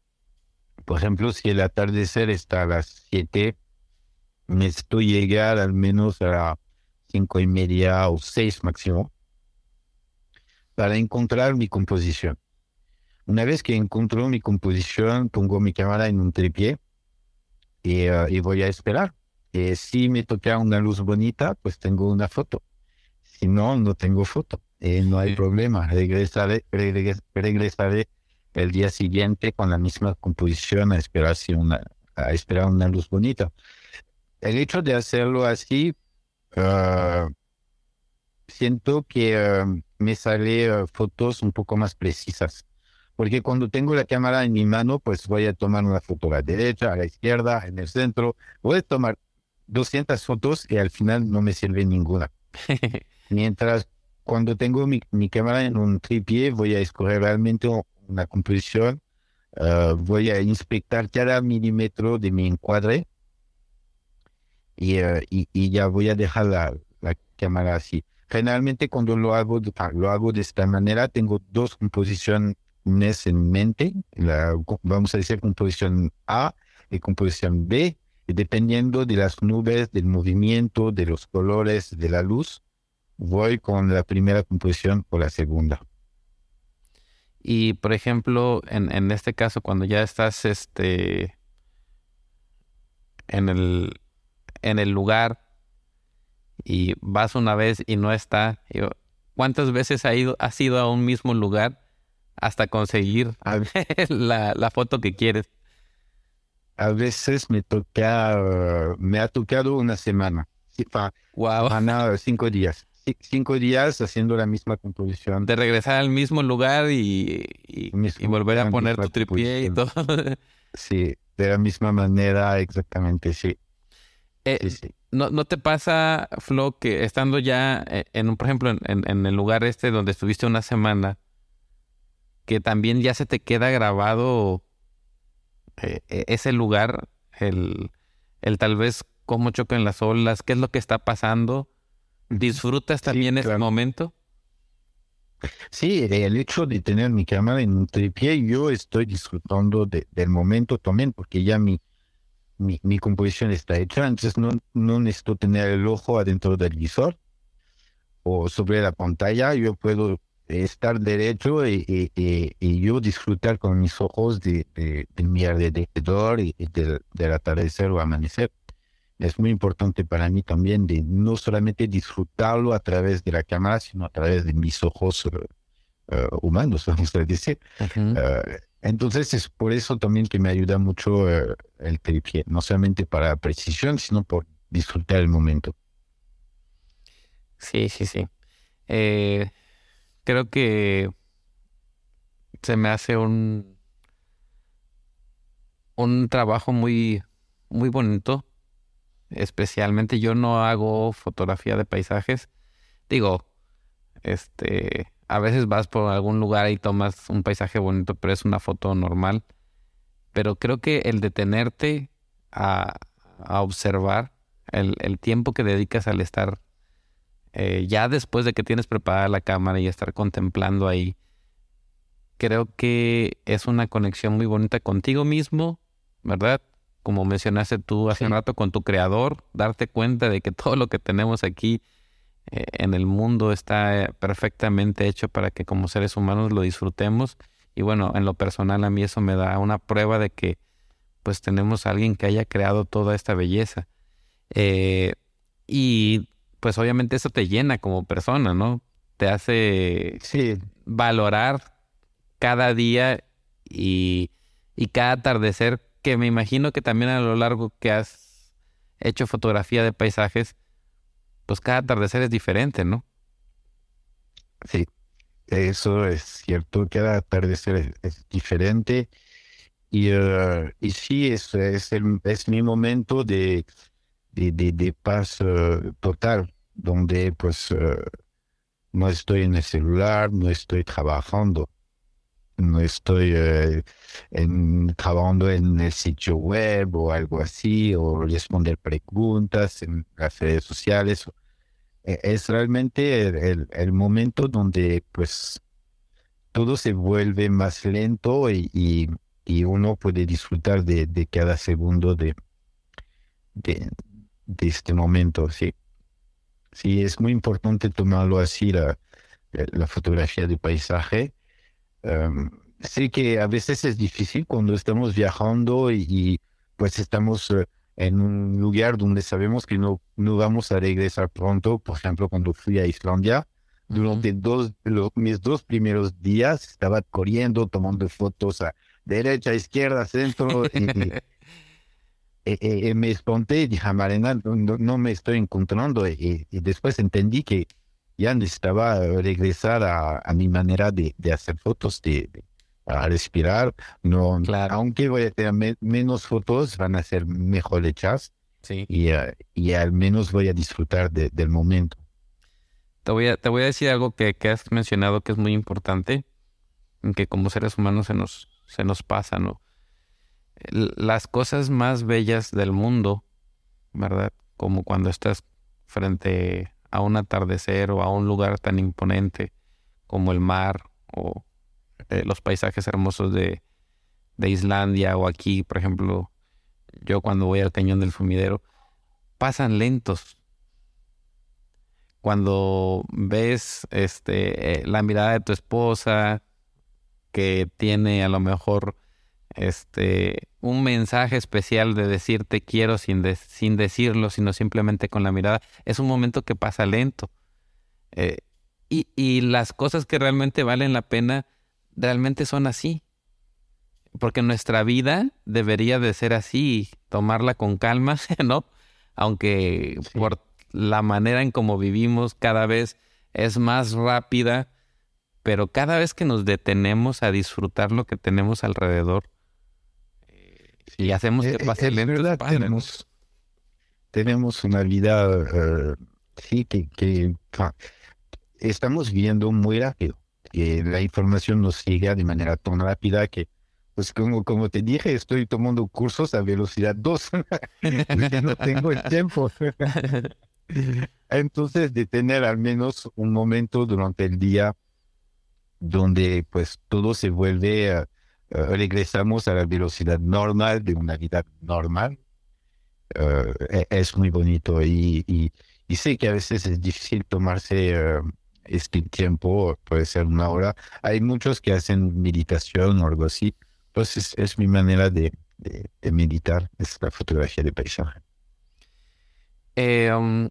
Por ejemplo, si el atardecer está a las 7, me estoy llegar al menos a las cinco y media o seis máximo para encontrar mi composición. Una vez que encuentro mi composición, pongo mi cámara en un tripié y, eh, voy a esperar. Eh, si me toca una luz bonita, pues tengo una foto. Si no, no tengo foto. Eh, no hay problema. Regresaré, regresaré el día siguiente con la misma composición a esperar, una, a esperar una luz bonita. El hecho de hacerlo así, ah, siento que ah, me sale eh, fotos un poco más precisas. Porque cuando tengo la cámara en mi mano, pues voy a tomar una foto a la derecha, a la izquierda, en el centro. Voy a tomar 200 fotos y al final no me sirve ninguna. Mientras cuando tengo mi, cámara en un tripié, voy a escoger realmente una composición. Eh, voy a inspectar cada milímetro de mi encuadre y, eh, y, ya voy a dejar la, la cámara así. Generalmente cuando lo hago, lo hago de esta manera, tengo dos composiciones en mente, vamos a decir composición A y composición B, y dependiendo de las nubes, del movimiento, de los colores, de la luz, voy con la primera composición o la segunda. Y por ejemplo, en, en este caso, cuando ya estás este, en, el, en el lugar y vas una vez y no está. ¿Cuántas veces has ido, has ido a un mismo lugar hasta conseguir [LAUGHS] la, la, foto que quieres? A veces me toca, me ha tocado una semana. Wow. cinco días. Cinco días haciendo la misma composición. De regresar al mismo lugar y, y, volver a poner tu tripié y todo. [LAUGHS] Sí, de la misma manera, exactamente, sí. Eh, ¿no, ¿No te pasa, Flo, que estando ya eh, en por ejemplo, en, en, el lugar este donde estuviste una semana, que también ya se te queda grabado eh, e, ese lugar, el, el tal vez cómo chocan las olas, qué es lo que está pasando. ¿Disfrutas también ese momento? Sí, el hecho de tener mi cámara en un tripié, yo estoy disfrutando del momento también, porque ya mi, mi, mi, composición está hecha, entonces no, no necesito tener el ojo adentro del visor o sobre la pantalla, yo puedo estar derecho y, y, yo disfrutar con mis ojos de, de, de mi alrededor y del, del atardecer o amanecer es muy importante para mí también de no solamente disfrutarlo a través de la cámara, sino a través de mis ojos eh, eh, humanos, [LAUGHS] vamos a decir. Eh, entonces es por eso también que me ayuda mucho el tripié, no solamente para precisión, sino por disfrutar el momento. Sí, sí, sí. Creo que se me hace un un trabajo muy muy bonito especialmente yo no hago fotografía de paisajes. Digo, este, a veces vas por algún lugar y tomas un paisaje bonito, pero es una foto normal. Pero creo que el detenerte a, a observar el, el, tiempo que dedicas al estar eh, ya después de que tienes preparada la cámara y estar contemplando ahí, creo que es una conexión muy bonita contigo mismo, ¿verdad? como mencionaste tú hace un rato, con tu creador, darte cuenta de que todo lo que tenemos aquí eh, en el mundo está eh, perfectamente hecho para que como seres humanos lo disfrutemos. Y bueno, en lo personal a mí eso me da una prueba de que pues tenemos a alguien que haya creado toda esta belleza. Eh, y pues obviamente eso te llena como persona, ¿no? Te hace valorar cada día y, y cada atardecer que me imagino que también a lo largo que has hecho fotografía de paisajes, pues cada atardecer es diferente, ¿no? Sí, eso es cierto, cada atardecer es, diferente. Y, uh, y sí, es, es, el, es mi momento de, de, de, paz uh, total, donde pues uh, no estoy en el celular, no estoy trabajando no estoy eh, en, trabajando en el sitio web o algo así, o responder preguntas en las redes sociales. E, es realmente el, el, momento donde pues todo se vuelve más lento y, y, uno puede disfrutar de, de cada segundo de, de, de, este momento, sí. Sí, es muy importante tomarlo así, la, la fotografía de paisaje Um, sé que a veces es difícil cuando estamos viajando y, pues estamos eh, en un lugar donde sabemos que no, no vamos a regresar pronto. Por ejemplo, cuando fui a Islandia, durante dos, mis dos primeros días estaba corriendo, tomando fotos a derecha, izquierda, centro. y, [LAUGHS] me esponté y dije, Marina, no, me estoy encontrando. Y, después entendí que ya necesitaba regresar a, mi manera de, hacer fotos, de, a respirar. No, Aunque voy a tener menos fotos, van a ser mejor hechas. Sí. Y, eh, y al menos voy a disfrutar del momento. Te voy, a, te voy a decir algo que, que, has mencionado que es muy importante, que como seres humanos se nos, se nos pasa, ¿no? Las cosas más bellas del mundo, ¿verdad? Como cuando estás frente a un atardecer o a un lugar tan imponente como el mar o eh, los paisajes hermosos de, de Islandia o aquí, por ejemplo, yo cuando voy al cañón del fumidero, pasan lentos. Cuando ves este, eh, la mirada de tu esposa, que tiene a lo mejor este, un mensaje especial de decirte quiero sin, sin decirlo, sino simplemente con la mirada, es un momento que pasa lento. Eh, y, y, las cosas que realmente valen la pena realmente son así. Porque nuestra vida debería de ser así, tomarla con calma, [LAUGHS] ¿no? Aunque por la manera en cómo vivimos cada vez es más rápida, pero cada vez que nos detenemos a disfrutar lo que tenemos alrededor, y hacemos que eh, pase lento. Verdad, tenemos, tenemos una vida, eh, sí, que, que estamos viendo muy rápido. la información nos llega de manera tan rápida que, pues como, como te dije, estoy tomando cursos a velocidad 2, [LAUGHS] ya no tengo el tiempo. Entonces, de tener al menos un momento durante el día donde pues todo se vuelve, regresamos a la velocidad normal de una vida normal, es muy bonito y, sé que a veces es difícil tomarse este tiempo, puede ser una hora. Hay muchos que hacen meditación o algo así. Pues es, mi manera de, meditar, es la fotografía de paisaje. Um,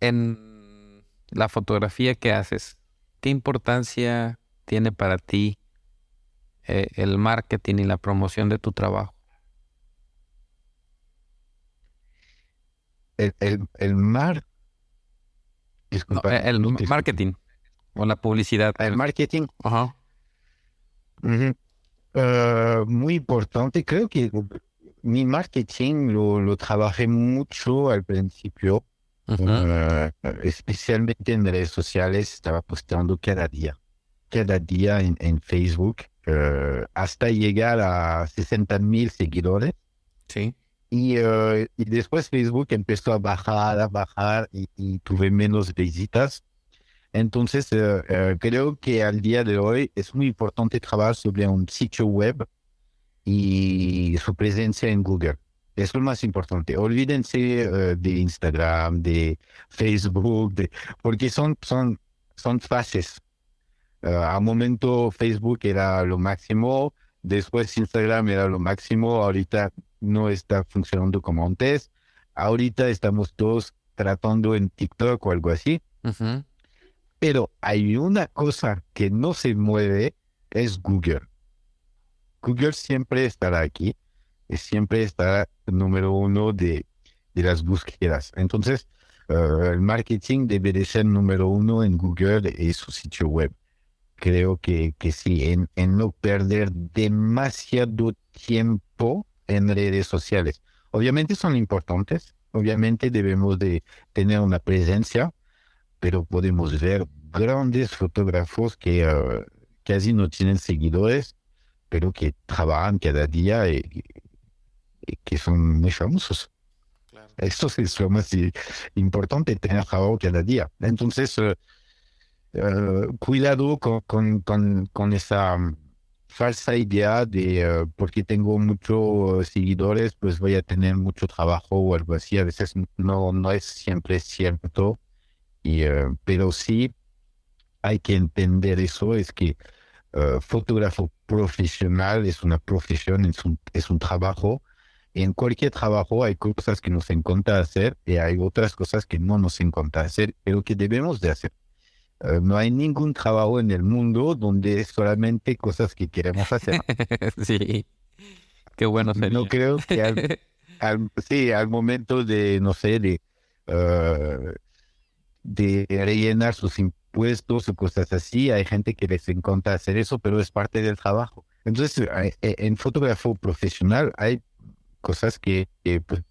en la fotografía que haces, ¿qué importancia tiene para ti eh, el marketing y la promoción de tu trabajo? El, el, el mar el marketing o la publicidad. El marketing. Ajá. Eh, muy importante. Creo que mi marketing lo, lo trabajé mucho al principio, eh, especialmente en redes sociales. Estaba postando cada día, cada día en, en Facebook, hasta llegar a 60 mil seguidores. Sí. Eh, y, después Facebook empezó a bajar, a bajar y, tuve menos visitas. Entonces, eh, eh, creo que al día de hoy es muy importante trabajar sobre un sitio web y su presencia en Google. Es lo más importante. Olvídense de Instagram, de Facebook, de, porque son, son, son fases. A momento Facebook era lo máximo, después Instagram era lo máximo, ahorita no está funcionando como antes. Ahorita estamos todos tratando en TikTok o algo así. Pero hay una cosa que no se mueve, es Google. Google siempre estará aquí, y siempre estará número uno de, de las búsquedas. Entonces, eh, el marketing debe de ser número uno en Google y su sitio web. Creo que, que sí, en, en no perder demasiado tiempo en redes sociales. Obviamente son importantes, obviamente debemos de tener una presencia, pero podemos ver grandes fotógrafos que uh, casi no tienen seguidores, pero que trabajan cada día y, que son muy famosos. Esto es lo más importante, tener trabajo cada día. Entonces, uh, uh, cuidado con, esa falsa idea de eh, porque tengo muchos seguidores, pues voy a tener mucho trabajo o algo así. A veces no, no es siempre cierto, y, eh, pero sí hay que entender eso, es que fotógrafo profesional es una profesión, es un, es un trabajo. En cualquier trabajo hay cosas que nos encanta hacer y hay otras cosas que no nos encanta hacer, pero que debemos de hacer. Eh, no hay ningún trabajo en el mundo donde es solamente cosas que queremos hacer. [LAUGHS] sí, qué bueno sería. No creo que [LAUGHS] al, sí, al momento de, no sé, de, eh, de rellenar sus impuestos o cosas así, hay gente que les encanta hacer eso, pero es parte del trabajo. Entonces, eh, en fotógrafo profesional hay cosas que, que, pues,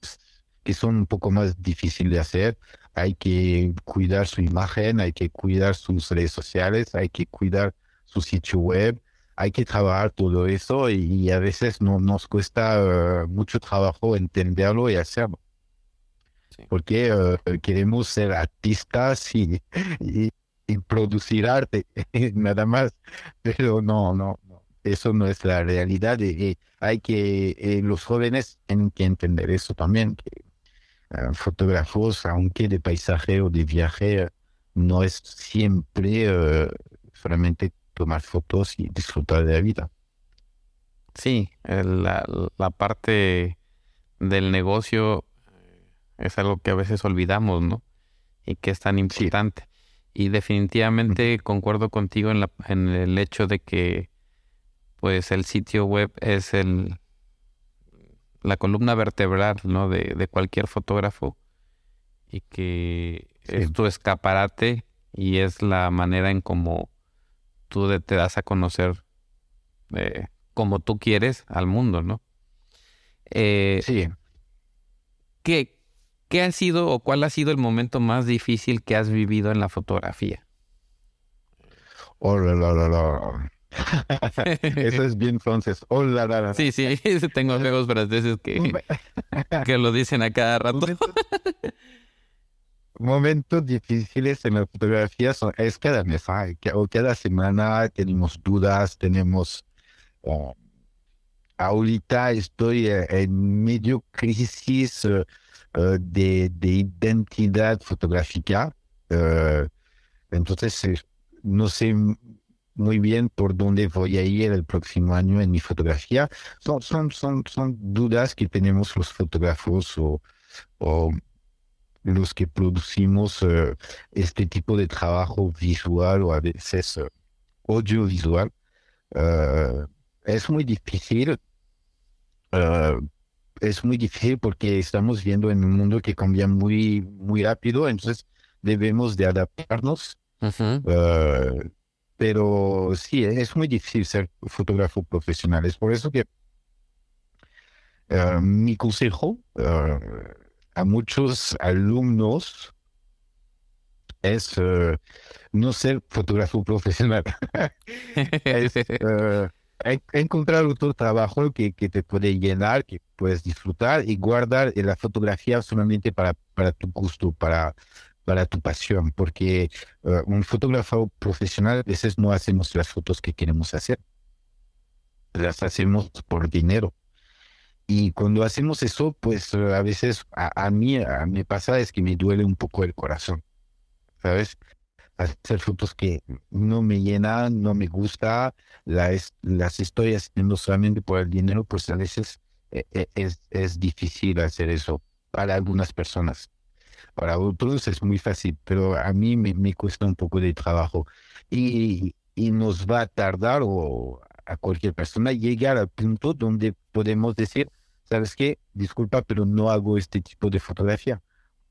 que son un poco más difíciles de hacer hay que cuidar su imagen, hay que cuidar sus redes sociales, hay que cuidar su sitio web, hay que trabajar todo eso y, a veces no, nos cuesta eh, mucho trabajo entenderlo y hacerlo. Porque eh, queremos ser artistas y, y, producir arte, [LAUGHS] nada más, pero no, no, eso no es la realidad y, hay que, eh, los jóvenes tienen que entender eso también, que fotógrafos, aunque de paisaje o de viaje, no es siempre eh, solamente tomar fotos y disfrutar de la vida. Sí, la, la, parte del negocio eh, es algo que a veces olvidamos, ¿no? Y que es tan importante. Y definitivamente concuerdo contigo en, la, en el hecho de que pues el sitio web es el, la columna vertebral ¿no? de, de cualquier fotógrafo y que es tu escaparate y es la manera en cómo tú te das a conocer eh, como tú quieres al mundo, ¿no? Eh, sí. ¿qué, ¿Qué ha sido o cuál ha sido el momento más difícil que has vivido en la fotografía? Oh, la, la, la, [LAUGHS] Eso es bien francés. Oh, la, la, la. Sí, sí, [LAUGHS] tengo amigos franceses que, [LAUGHS] que lo dicen a cada rato. Momentos, difíciles en la fotografía son, es cada mes, o cada semana tenemos dudas, tenemos... Oh, ahorita estoy eh, en medio crisis eh, eh, de, de, identidad fotográfica. entonces, no sé muy bien por dónde voy a ir el próximo año en mi fotografía. Son, son, son, son dudas que tenemos los fotógrafos o, o los que producimos este tipo de trabajo visual o a veces audiovisual. es muy difícil es muy difícil porque estamos viendo en un mundo que cambia muy, muy rápido, entonces debemos de adaptarnos. Pero sí, es muy difícil ser fotógrafo profesional. Es por eso que ah, mi consejo a muchos alumnos es no ser fotógrafo profesional. [LAUGHS] es, encontrar otro trabajo que, que, te puede llenar, que puedes disfrutar y guardar la fotografía solamente para, para tu gusto, para, para tu pasión, porque eh, un fotógrafo profesional a veces no hacemos las fotos que queremos hacer, las hacemos por dinero. Y cuando hacemos eso, pues a veces a, a mí me pasa es que me duele un poco el corazón, ¿sabes? hacer fotos que no me llenan, no me gusta, las, las estoy haciendo solamente por el dinero, pues a veces eh, eh, es difícil hacer eso para algunas personas. Para otros es muy fácil, pero a mí me, me cuesta un poco de trabajo. Y, y nos va a tardar o a cualquier persona llegar al punto donde podemos decir, ¿sabes qué? Disculpa, pero no hago este tipo de fotografía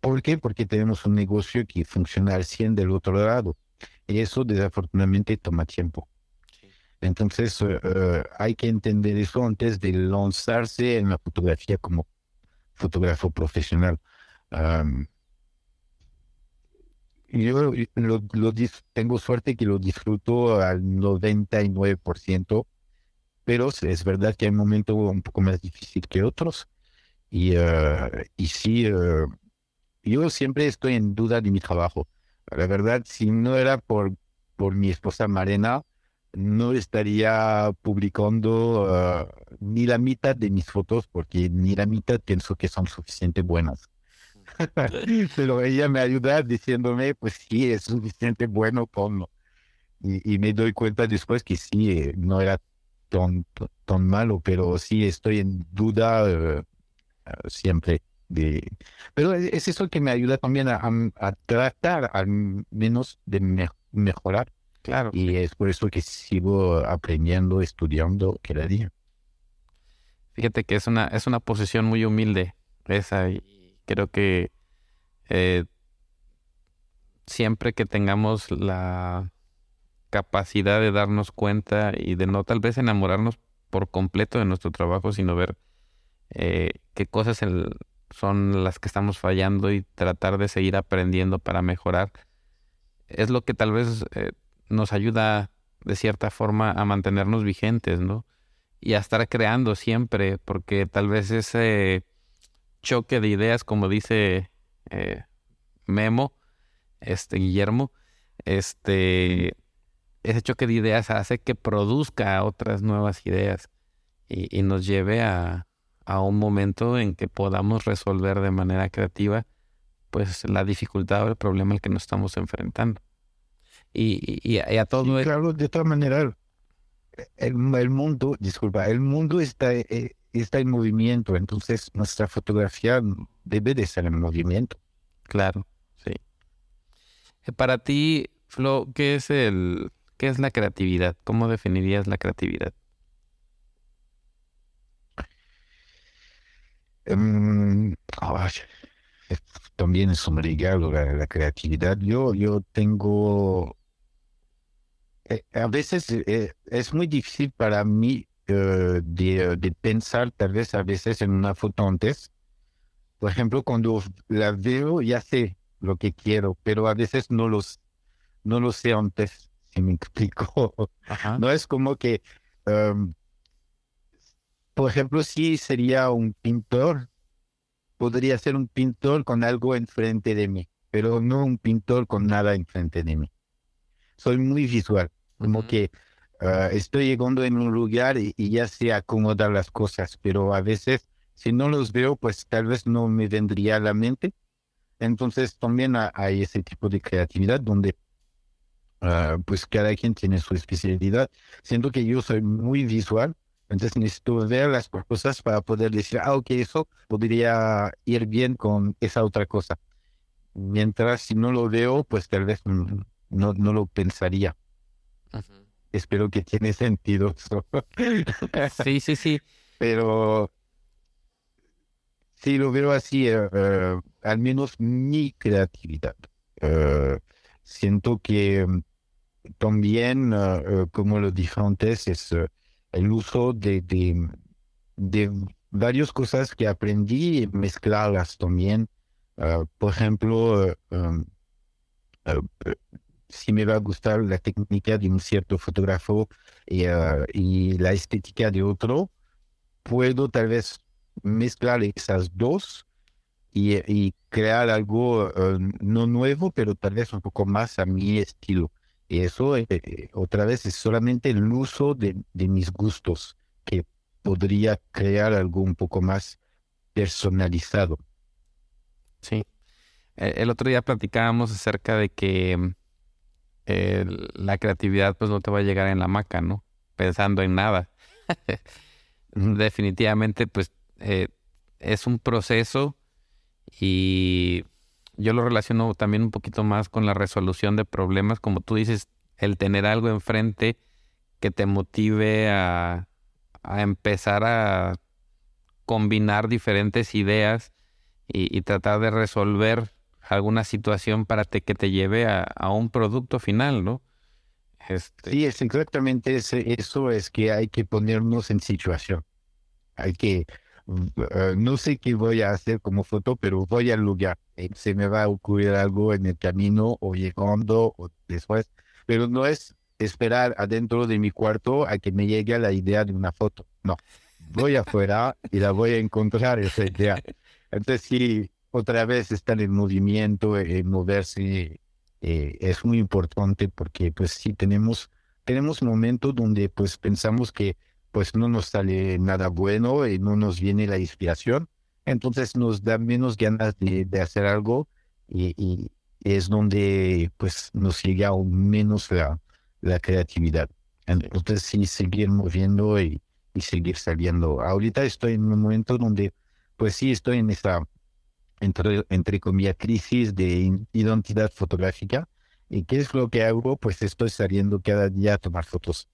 ¿Por qué? Porque tenemos un negocio que funciona al 100 del otro lado. Y eso desafortunadamente toma tiempo. Entonces eh, hay que entender eso antes de lanzarse en la fotografía como fotógrafo profesional. Yo lo, tengo suerte que lo disfruto al 99%, pero es verdad que hay momentos un poco más difíciles que otros. Y, uh, y sí, yo siempre estoy en duda de mi trabajo. La verdad, si no era por, por mi esposa Marena, no estaría publicando ah, ni la mitad de mis fotos porque ni la mitad pienso que son suficientemente buenas. [LAUGHS] Pero ella me ayuda diciéndome, pues sí, es suficiente bueno, ponlo. Y, y me doy cuenta después que sí, eh, no era tan, tan malo, pero sí estoy en duda eh, siempre pero es eso que me ayuda también a, tratar al menos de mejorar. Claro. Y es por eso que sigo aprendiendo, estudiando cada día. Fíjate que es una, es una posición muy humilde esa y creo que eh, siempre que tengamos la capacidad de darnos cuenta y de no tal vez enamorarnos por completo de nuestro trabajo, sino ver eh, qué cosas son las que estamos fallando y tratar de seguir aprendiendo para mejorar, es lo que tal vez eh, nos ayuda de cierta forma a mantenernos vigentes, ¿no? Y a estar creando siempre, porque tal vez ese choque de ideas, como dice eh, Memo, este Guillermo, este, ese choque de ideas hace que produzca otras nuevas ideas y nos lleve a, a un momento en que podamos resolver de manera creativa pues la dificultad o el problema al que nos estamos enfrentando. Y, y, a todo sí, Claro, de todas maneras, el, el, mundo, disculpa, el mundo está, eh, está en movimiento, entonces nuestra fotografía debe de estar en movimiento. Claro, sí. Eh, para ti, Flo, ¿qué es el qué es la creatividad? ¿Cómo definirías la creatividad? Um, también es un regalo la, creatividad. Yo, yo tengo, eh, a veces eh, es muy difícil para mí de, de, pensar tal vez a veces en una foto antes. Por ejemplo, cuando la veo ya sé lo que quiero, pero a veces no, los, no lo sé antes. [LAUGHS] si me explico. No es como que, em, por ejemplo, si sería un pintor, podría ser un pintor con algo enfrente de mí, pero no un pintor con nada enfrente de mí. Soy muy visual, como que ah, estoy llegando en un lugar y, ya se acomodan las cosas, pero a veces si no los veo, pues tal vez no me vendría a la mente. Entonces también hay ese tipo de creatividad donde ah, pues cada quien tiene su especialidad. Siento que yo soy muy visual, entonces necesito ver las cosas para poder decir, ah, ok, eso podría ir bien con esa otra cosa. Mientras si no lo veo, pues tal vez no, no lo pensaría. Espero que tiene sentido eso. sí, sí, sí. [LAUGHS] Pero Sí, lo veo así, eh, eh, al menos mi creatividad. Eh, siento que mm, también, como lo dije antes, es el uso de, de, de, varias cosas que aprendí y mezclarlas también. por ejemplo, em, si me va a gustar la técnica de un cierto fotógrafo y, y la estética de otro, puedo tal vez mezclar esas dos y, crear algo eh, no nuevo, pero tal vez un poco más a mi estilo. Y eso, eh, eh, otra vez, es solamente el uso de, mis gustos que podría crear algo un poco más personalizado. Sí. El otro día platicábamos acerca de que mm, la creatividad pues no te va a llegar en la maca, ¿no? Pensando en nada. [LAUGHS] Definitivamente pues eh, es un proceso y yo lo relaciono también un poquito más con la resolución de problemas, como tú dices, el tener algo enfrente que te motive a, empezar a combinar diferentes ideas y, tratar de resolver alguna situación para que te lleve a, un producto final, ¿no? Este... Sí, es exactamente eso, es que hay que ponernos en situación. Hay que eh, no sé qué voy a hacer como foto, pero voy al lugar. Eh, se me va a ocurrir algo en el camino o llegando o después, pero no es esperar adentro de mi cuarto a que me llegue la idea de una foto. No, voy afuera y la voy a encontrar esa idea. Entonces, sí, otra vez estar en movimiento, en moverse, eh, es muy importante porque pues sí tenemos, tenemos momentos donde pues pensamos que pues no nos sale nada bueno y no nos viene la inspiración. Entonces nos da menos ganas de, hacer algo y, es donde pues nos llega aún menos la, la creatividad. Entonces sí, seguir moviendo y, seguir saliendo. Ahorita estoy en un momento donde pues sí estoy en esa, entre, entre comillas, crisis de identidad fotográfica. ¿Y qué es lo que hago? Pues estoy saliendo cada día a tomar fotos.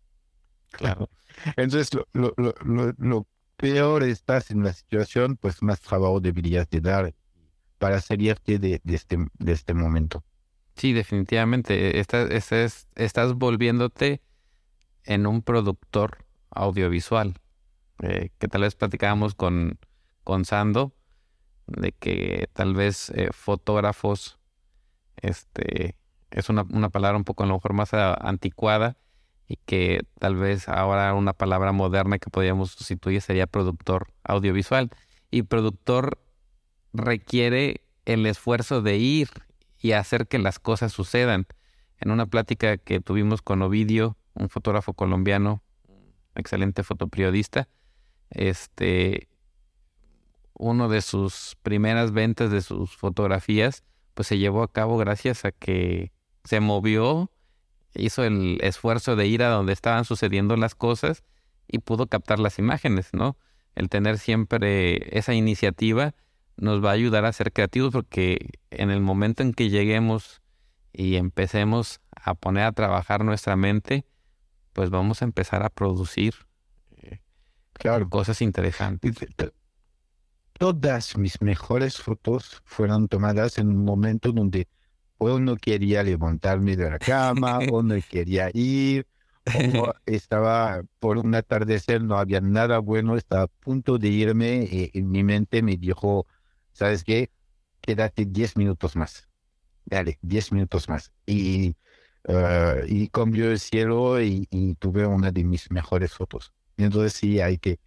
Claro. [LAUGHS] Entonces, lo, lo, lo, lo, peor estás en la situación, pues más trabajo deberías de dar para salirte de, de, este, de este momento. Sí, definitivamente. Estás, estás, estás volviéndote en un productor audiovisual. Eh, que tal vez platicábamos con, con Sando, de que tal vez eh, fotógrafos, este, es una, una palabra un poco a lo mejor más anticuada, y que tal vez ahora una palabra moderna que podríamos sustituir sería productor audiovisual. Y productor requiere el esfuerzo de ir y hacer que las cosas sucedan. En una plática que tuvimos con Ovidio, un fotógrafo colombiano, excelente fotoperiodista, este, uno de sus primeras ventas de sus fotografías, pues se llevó a cabo gracias a que se movió hizo el esfuerzo de ir a donde estaban sucediendo las cosas y pudo captar las imágenes, ¿no? El tener siempre esa iniciativa nos va a ayudar a ser creativos porque en el momento en que lleguemos y empecemos a poner a trabajar nuestra mente, pues vamos a empezar a producir eh, cosas interesantes. Todas mis mejores fotos fueron tomadas en un momento donde o no quería levantarme de la cama, o no quería ir, o [LAUGHS] estaba por un atardecer, no había nada bueno, estaba a punto de irme y, en mi mente me dijo, ¿sabes qué? Quédate 10 minutos más. Dale, 10 minutos más. Y eh, y cambió el cielo y, tuve una de mis mejores fotos. entonces sí, hay que,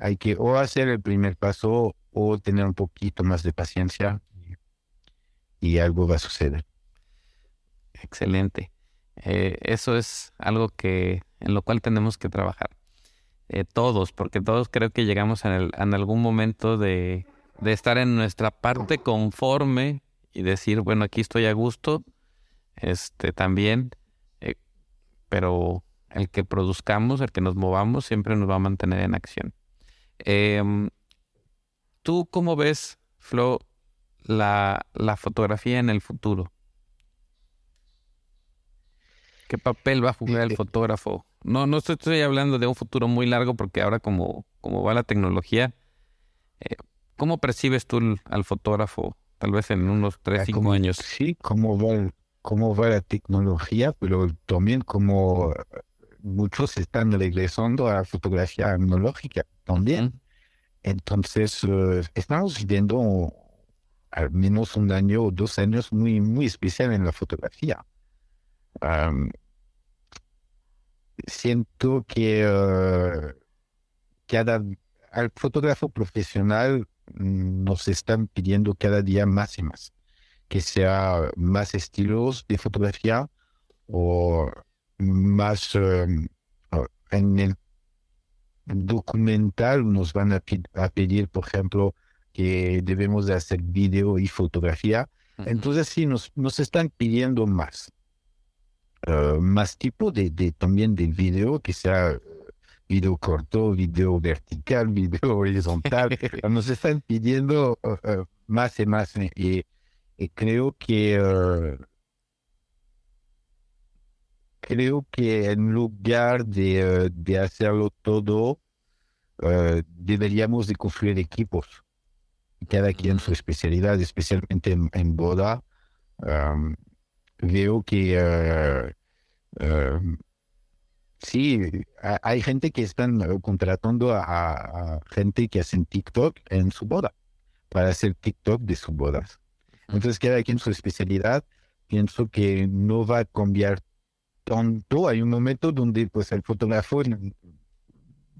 hay que o hacer el primer paso o tener un poquito más de paciencia y, algo va a suceder. Excelente. Eh, eso es algo que en lo cual tenemos que trabajar. Eh, todos, porque todos creo que llegamos en, algún momento de, de, estar en nuestra parte conforme y decir, bueno, aquí estoy a gusto, este también, eh, pero el que produzcamos, el que nos movamos, siempre nos va a mantener en acción. Em, ¿Tú cómo ves, Flo, la, la fotografía en el futuro? ¿Qué papel va a jugar el fotógrafo? No, no estoy, hablando de un futuro muy largo porque ahora como, como va la tecnología, eh, ¿cómo percibes tú al fotógrafo tal vez en unos 3, 5 ah, años? Sí, cómo va, cómo va la tecnología, pero también como muchos están regresando a la fotografía analógica también. Entonces, eh, estamos viviendo al menos un año o dos años muy, muy especial en la fotografía siento que uh, cada, al fotógrafo profesional nos están pidiendo cada día más y más, que sea más estilos de fotografía o más um, en el documental nos van a, pedir, por ejemplo, que debemos de hacer video y fotografía. Entonces sí, nos, nos están pidiendo más. Eh, más tipo de, de, también de video, que sea video corto, video vertical, [LAUGHS] video horizontal. [LAUGHS] Nos están pidiendo eh, más y más. Y, creo que creo que en lugar de, de hacerlo todo, deberíamos de construir equipos. Cada quien su especialidad, especialmente en, boda veo que uh, uh, sí, hay gente que están contratando a, gente que hacen TikTok en su boda, para hacer TikTok de sus bodas. Entonces, cada quien su especialidad, pienso que no va a cambiar tanto. Hay un momento donde pues el fotógrafo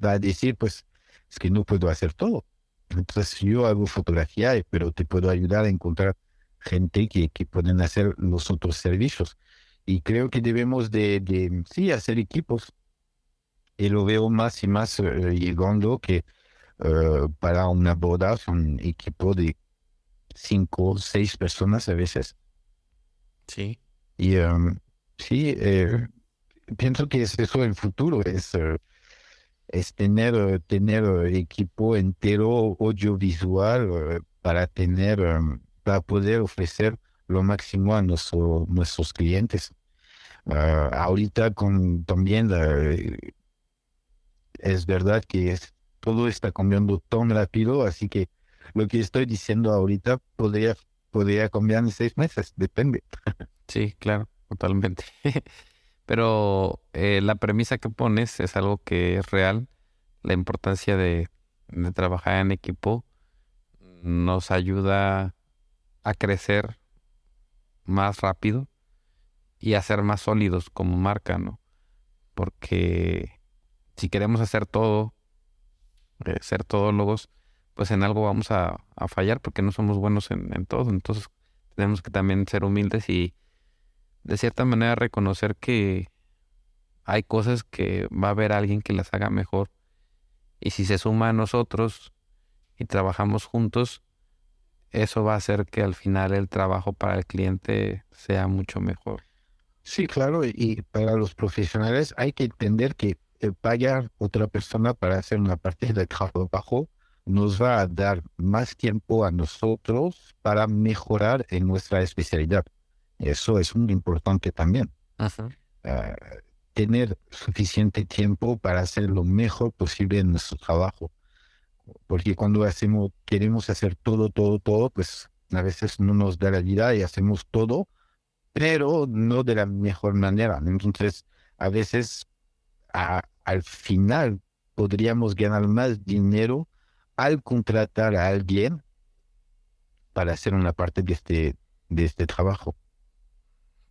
va a decir, pues, es que no puedo hacer todo. Entonces, yo hago fotografía, pero te puedo ayudar a encontrar gente que, que pueden hacer los otros servicios. Y creo que debemos de, sí, hacer equipos. Y lo veo más y más eh, llegando que eh, para una boda son un equipo de cinco o seis personas a veces. Sí. Y em, sí, eh, pienso que es eso el futuro, es, es tener, tener equipo entero audiovisual para tener para poder ofrecer lo máximo a nuestros clientes. Ah, ahorita con también es verdad que todo está cambiando tan rápido, así que lo que estoy diciendo ahorita podría, podría cambiar en seis meses, depende. Sí, claro, totalmente. [LAUGHS] Pero eh, la premisa que pones es algo que es real, la importancia de, trabajar en equipo nos ayuda a crecer más rápido y a ser más sólidos como marca, ¿no? Porque si queremos hacer todo, eh, ser todólogos, pues en algo vamos a, fallar porque no somos buenos en, en, todo. Entonces tenemos que también ser humildes y de cierta manera reconocer que hay cosas que va a haber alguien que las haga mejor. Y si se suma a nosotros y trabajamos juntos, eso va a hacer que al final el trabajo para el cliente sea mucho mejor. Sí, claro, y para los profesionales hay que entender que pagar otra persona para hacer una parte del trabajo nos va a dar más tiempo a nosotros para mejorar en nuestra especialidad. Eso es muy importante también. Ah, tener suficiente tiempo para hacer lo mejor posible en nuestro trabajo porque cuando hacemos, queremos hacer todo, todo, todo, pues a veces no nos da la vida y hacemos todo, pero no de la mejor manera. Entonces, a veces al final podríamos ganar más dinero al contratar a alguien para hacer una parte de este, de este trabajo.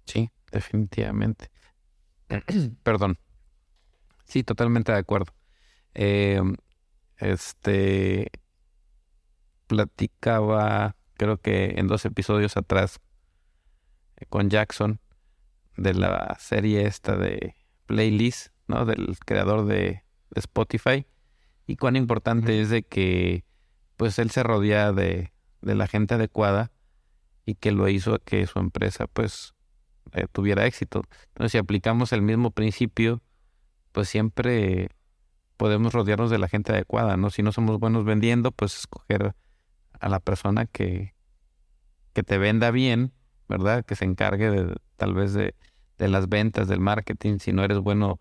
Sí, definitivamente. [CLEARS THROAT] Perdón. Sí, totalmente de acuerdo. Em, este platicaba, creo que en dos episodios atrás, eh, con Jackson, de la serie esta de Playlist, ¿no? Del creador de, Spotify. Y cuán importante es de que pues él se rodea de, de la gente adecuada y que lo hizo a que su empresa pues eh, tuviera éxito. Entonces, si aplicamos el mismo principio, pues siempre podemos rodearnos de la gente adecuada, ¿no? Si no somos buenos vendiendo, pues escoger a la persona que, que te venda bien, ¿verdad? Que se encargue de, tal vez de, de las ventas, del marketing. Si no eres bueno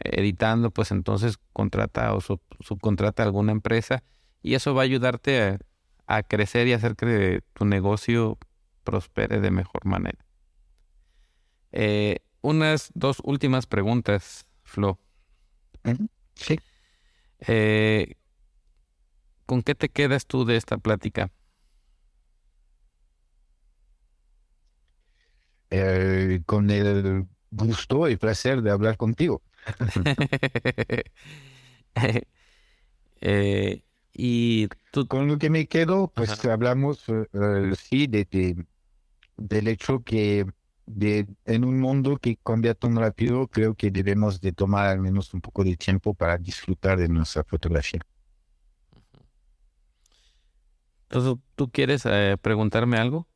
editando, pues entonces contrata o subcontrata a alguna empresa y eso va a ayudarte a crecer y hacer que tu negocio prospere de mejor manera. Eh, unas dos últimas preguntas, Flo. Sí. Eh, ¿Con qué te quedas tú de esta plática? Eh, con el gusto y placer de hablar contigo. [LAUGHS] y tú... Con lo que me quedo, pues hablamos, sí, de, del hecho que de, en un mundo que cambia tan rápido, creo que debemos de tomar al menos un poco de tiempo para disfrutar de nuestra fotografía. Entonces, ¿tú quieres eh, preguntarme algo?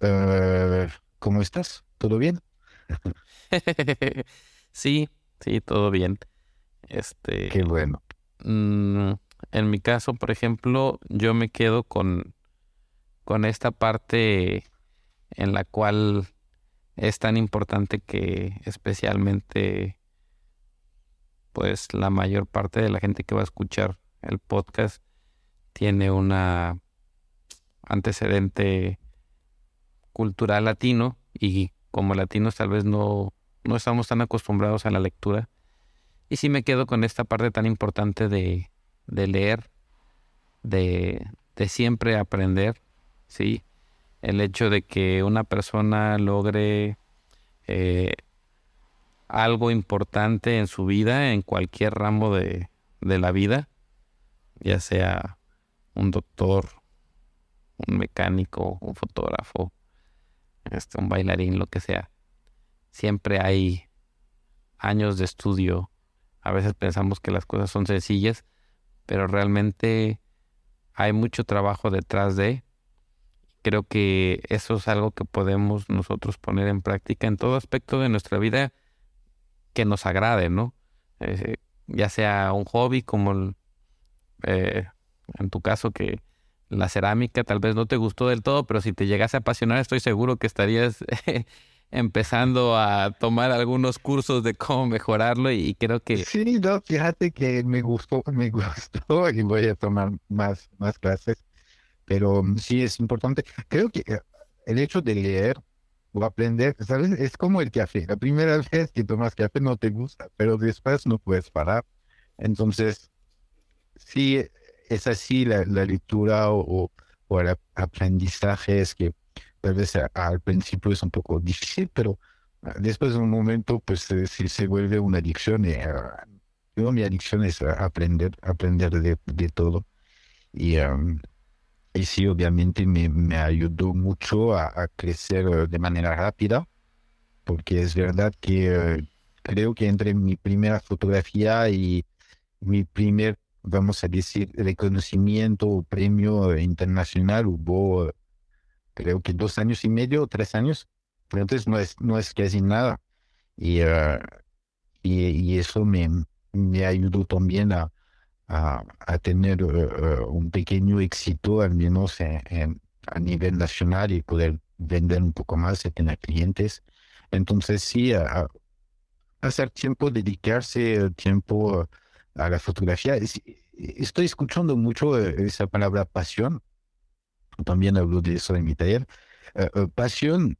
Eh, ¿Cómo estás? ¿Todo bien? [LAUGHS] sí, sí, todo bien. Este. Qué bueno. Mm, en mi caso, por ejemplo, yo me quedo con con esta parte en la cual es tan importante que especialmente pues la mayor parte de la gente que va a escuchar el podcast tiene una antecedente cultural latino y como latinos tal vez no, no estamos tan acostumbrados a la lectura. Y sí me quedo con esta parte tan importante de, de leer, de, de siempre aprender ¿sí? El hecho de que una persona logre eh, algo importante en su vida, en cualquier ramo de, de la vida, ya sea un doctor, un mecánico, un fotógrafo, este, un bailarín, lo que sea. Siempre hay años de estudio. A veces pensamos que las cosas son sencillas, pero realmente hay mucho trabajo detrás de creo que eso es algo que podemos nosotros poner en práctica en todo aspecto de nuestra vida que nos agrade, ¿no? Eh, ya sea un hobby como eh, en tu caso que la cerámica tal vez no te gustó del todo, pero si te llegase a apasionar estoy seguro que estarías [LAUGHS] empezando a tomar algunos cursos de cómo mejorarlo y, creo que... Sí, no, fíjate que me gustó, me gustó y voy a tomar más, más clases pero mm, sí es importante. Creo que eh, el hecho de leer o aprender, ¿sabes? Es como el café. La primera vez que tomas café no te gusta, pero después no puedes parar. Entonces, sí, es así la, lectura o, o, el aprendizaje es que tal vez al principio es un poco difícil, pero ah, después de un momento, pues sí se vuelve una adicción. Y, ah, mi adicción es aprender, aprender de, de todo. Y y sí, obviamente me, me ayudó mucho a, crecer eh, de manera rápida, porque es verdad que eh, creo que entre mi primera fotografía y mi primer, vamos a decir, reconocimiento o premio internacional hubo, creo que dos años y medio, tres años. Entonces no es, no es casi nada. Y, eh, y, y, eso me, me ayudó también a, a, tener eh, eh, un pequeño éxito, al menos en, a nivel nacional y poder vender un poco más y tener clientes. Entonces sí, hacer tiempo, dedicarse tiempo a la fotografía. Estoy escuchando mucho eh, esa palabra pasión. También hablo de eso en mi taller. pasión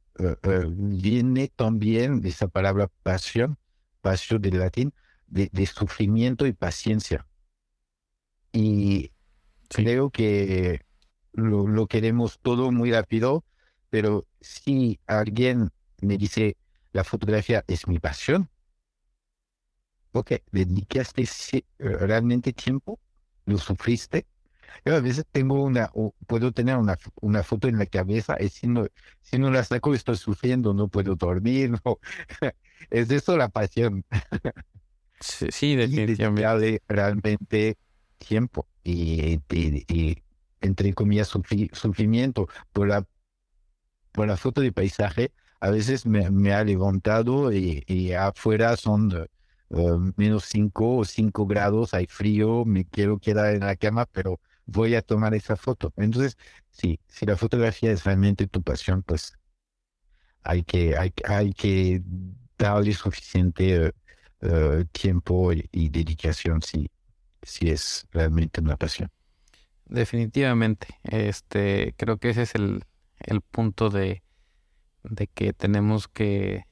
viene también de esa palabra pasión, pasión del latín, de sufrimiento y paciencia. Y creo que lo, queremos todo muy rápido, pero si alguien me dice, la fotografía es mi pasión, ok, dedicaste realmente tiempo, lo sufriste. Yo a veces tengo una, o puedo tener una, una foto en la cabeza y si no, si no la saco estoy sufriendo, no puedo dormir, no. [LAUGHS] es eso la pasión. Sí, sí [LAUGHS] definitivamente. realmente tiempo y, entre comillas, sufrimiento por la, por la foto de paisaje. A veces me, me ha levantado y, afuera son uh, menos 5 o 5 grados, hay frío, me quiero quedar en la cama, pero voy a tomar esa foto. Entonces, sí, si la fotografía es realmente tu pasión, pues hay que, hay, hay que darle suficiente uh, tiempo y, dedicación si, si es realmente una pasión. Definitivamente, este, creo que ese es el, el punto de, de que tenemos que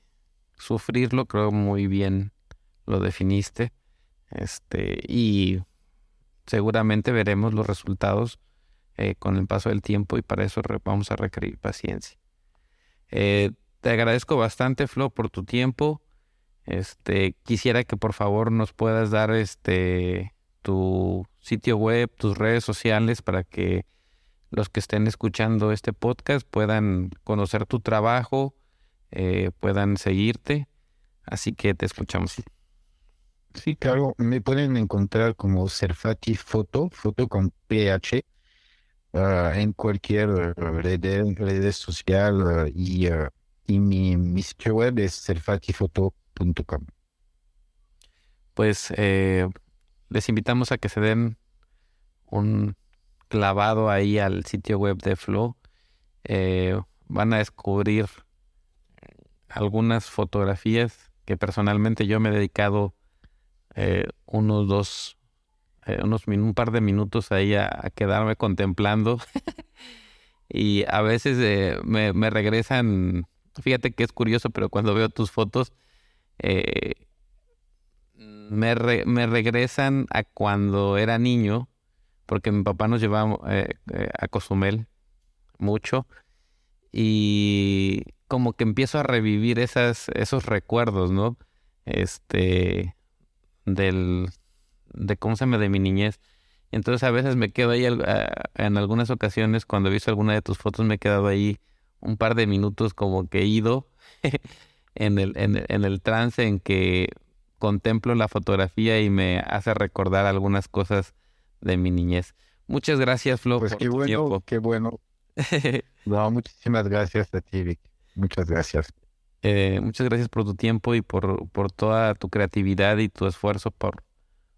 sufrirlo, creo muy bien lo definiste, este, y seguramente veremos los resultados eh, con el paso del tiempo y para eso vamos a requerir paciencia. Eh, te agradezco bastante, Flo, por tu tiempo. Este, quisiera que por favor nos puedas dar este tu sitio web, tus redes sociales para que los que estén escuchando este podcast puedan conocer tu trabajo, eh, puedan seguirte. Así que te escuchamos. Sí, claro, me pueden encontrar como Serfati Foto, foto con PH, ah, en cualquier red, red social ah, y, ah, y mi, mi, sitio web es serfatifoto.com. Pues eh, les invitamos a que se den un clavado ahí al sitio web de Flow. Eh, van a descubrir algunas fotografías que personalmente yo me he dedicado eh, unos dos, eh, unos un par de minutos ahí a, quedarme contemplando. [LAUGHS] y a veces me, me, regresan, fíjate que es curioso, pero cuando veo tus fotos, me, me regresan a cuando era niño, porque mi papá nos llevaba eh, eh, a Cozumel mucho y como que empiezo a revivir esas, esos recuerdos, ¿no? Este, del, de cómo se me de mi niñez. Entonces a veces me quedo ahí, en algunas ocasiones cuando he visto alguna de tus fotos me he quedado ahí un par de minutos como que ido [LAUGHS] en el, en el trance en que contemplo la fotografía y me hace recordar algunas cosas de mi niñez. Muchas gracias, Flo. Pues qué bueno, qué [LAUGHS] bueno. no, muchísimas gracias a ti, Vic. Muchas gracias. Eh, muchas gracias por tu tiempo y por, por toda tu creatividad y tu esfuerzo por,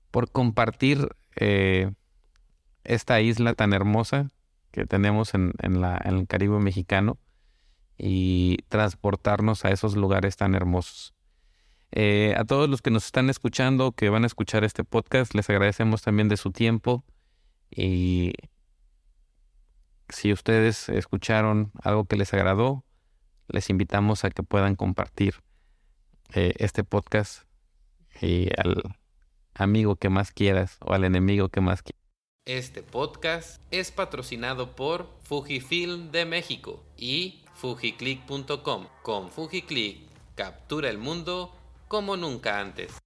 por compartir eh, esta isla tan hermosa que tenemos en, en, la, en el Caribe mexicano y transportarnos a esos lugares tan hermosos. Eh, a todos los que nos están escuchando, que van a escuchar este podcast, les agradecemos también de su tiempo. Y si ustedes escucharon algo que les agradó, les invitamos a que puedan compartir eh, este podcast y al amigo que más quieras o al enemigo que más quieras. Este podcast es patrocinado por Fujifilm de México y fujiclick.com. Con Fujiclick, captura el mundo como nunca antes.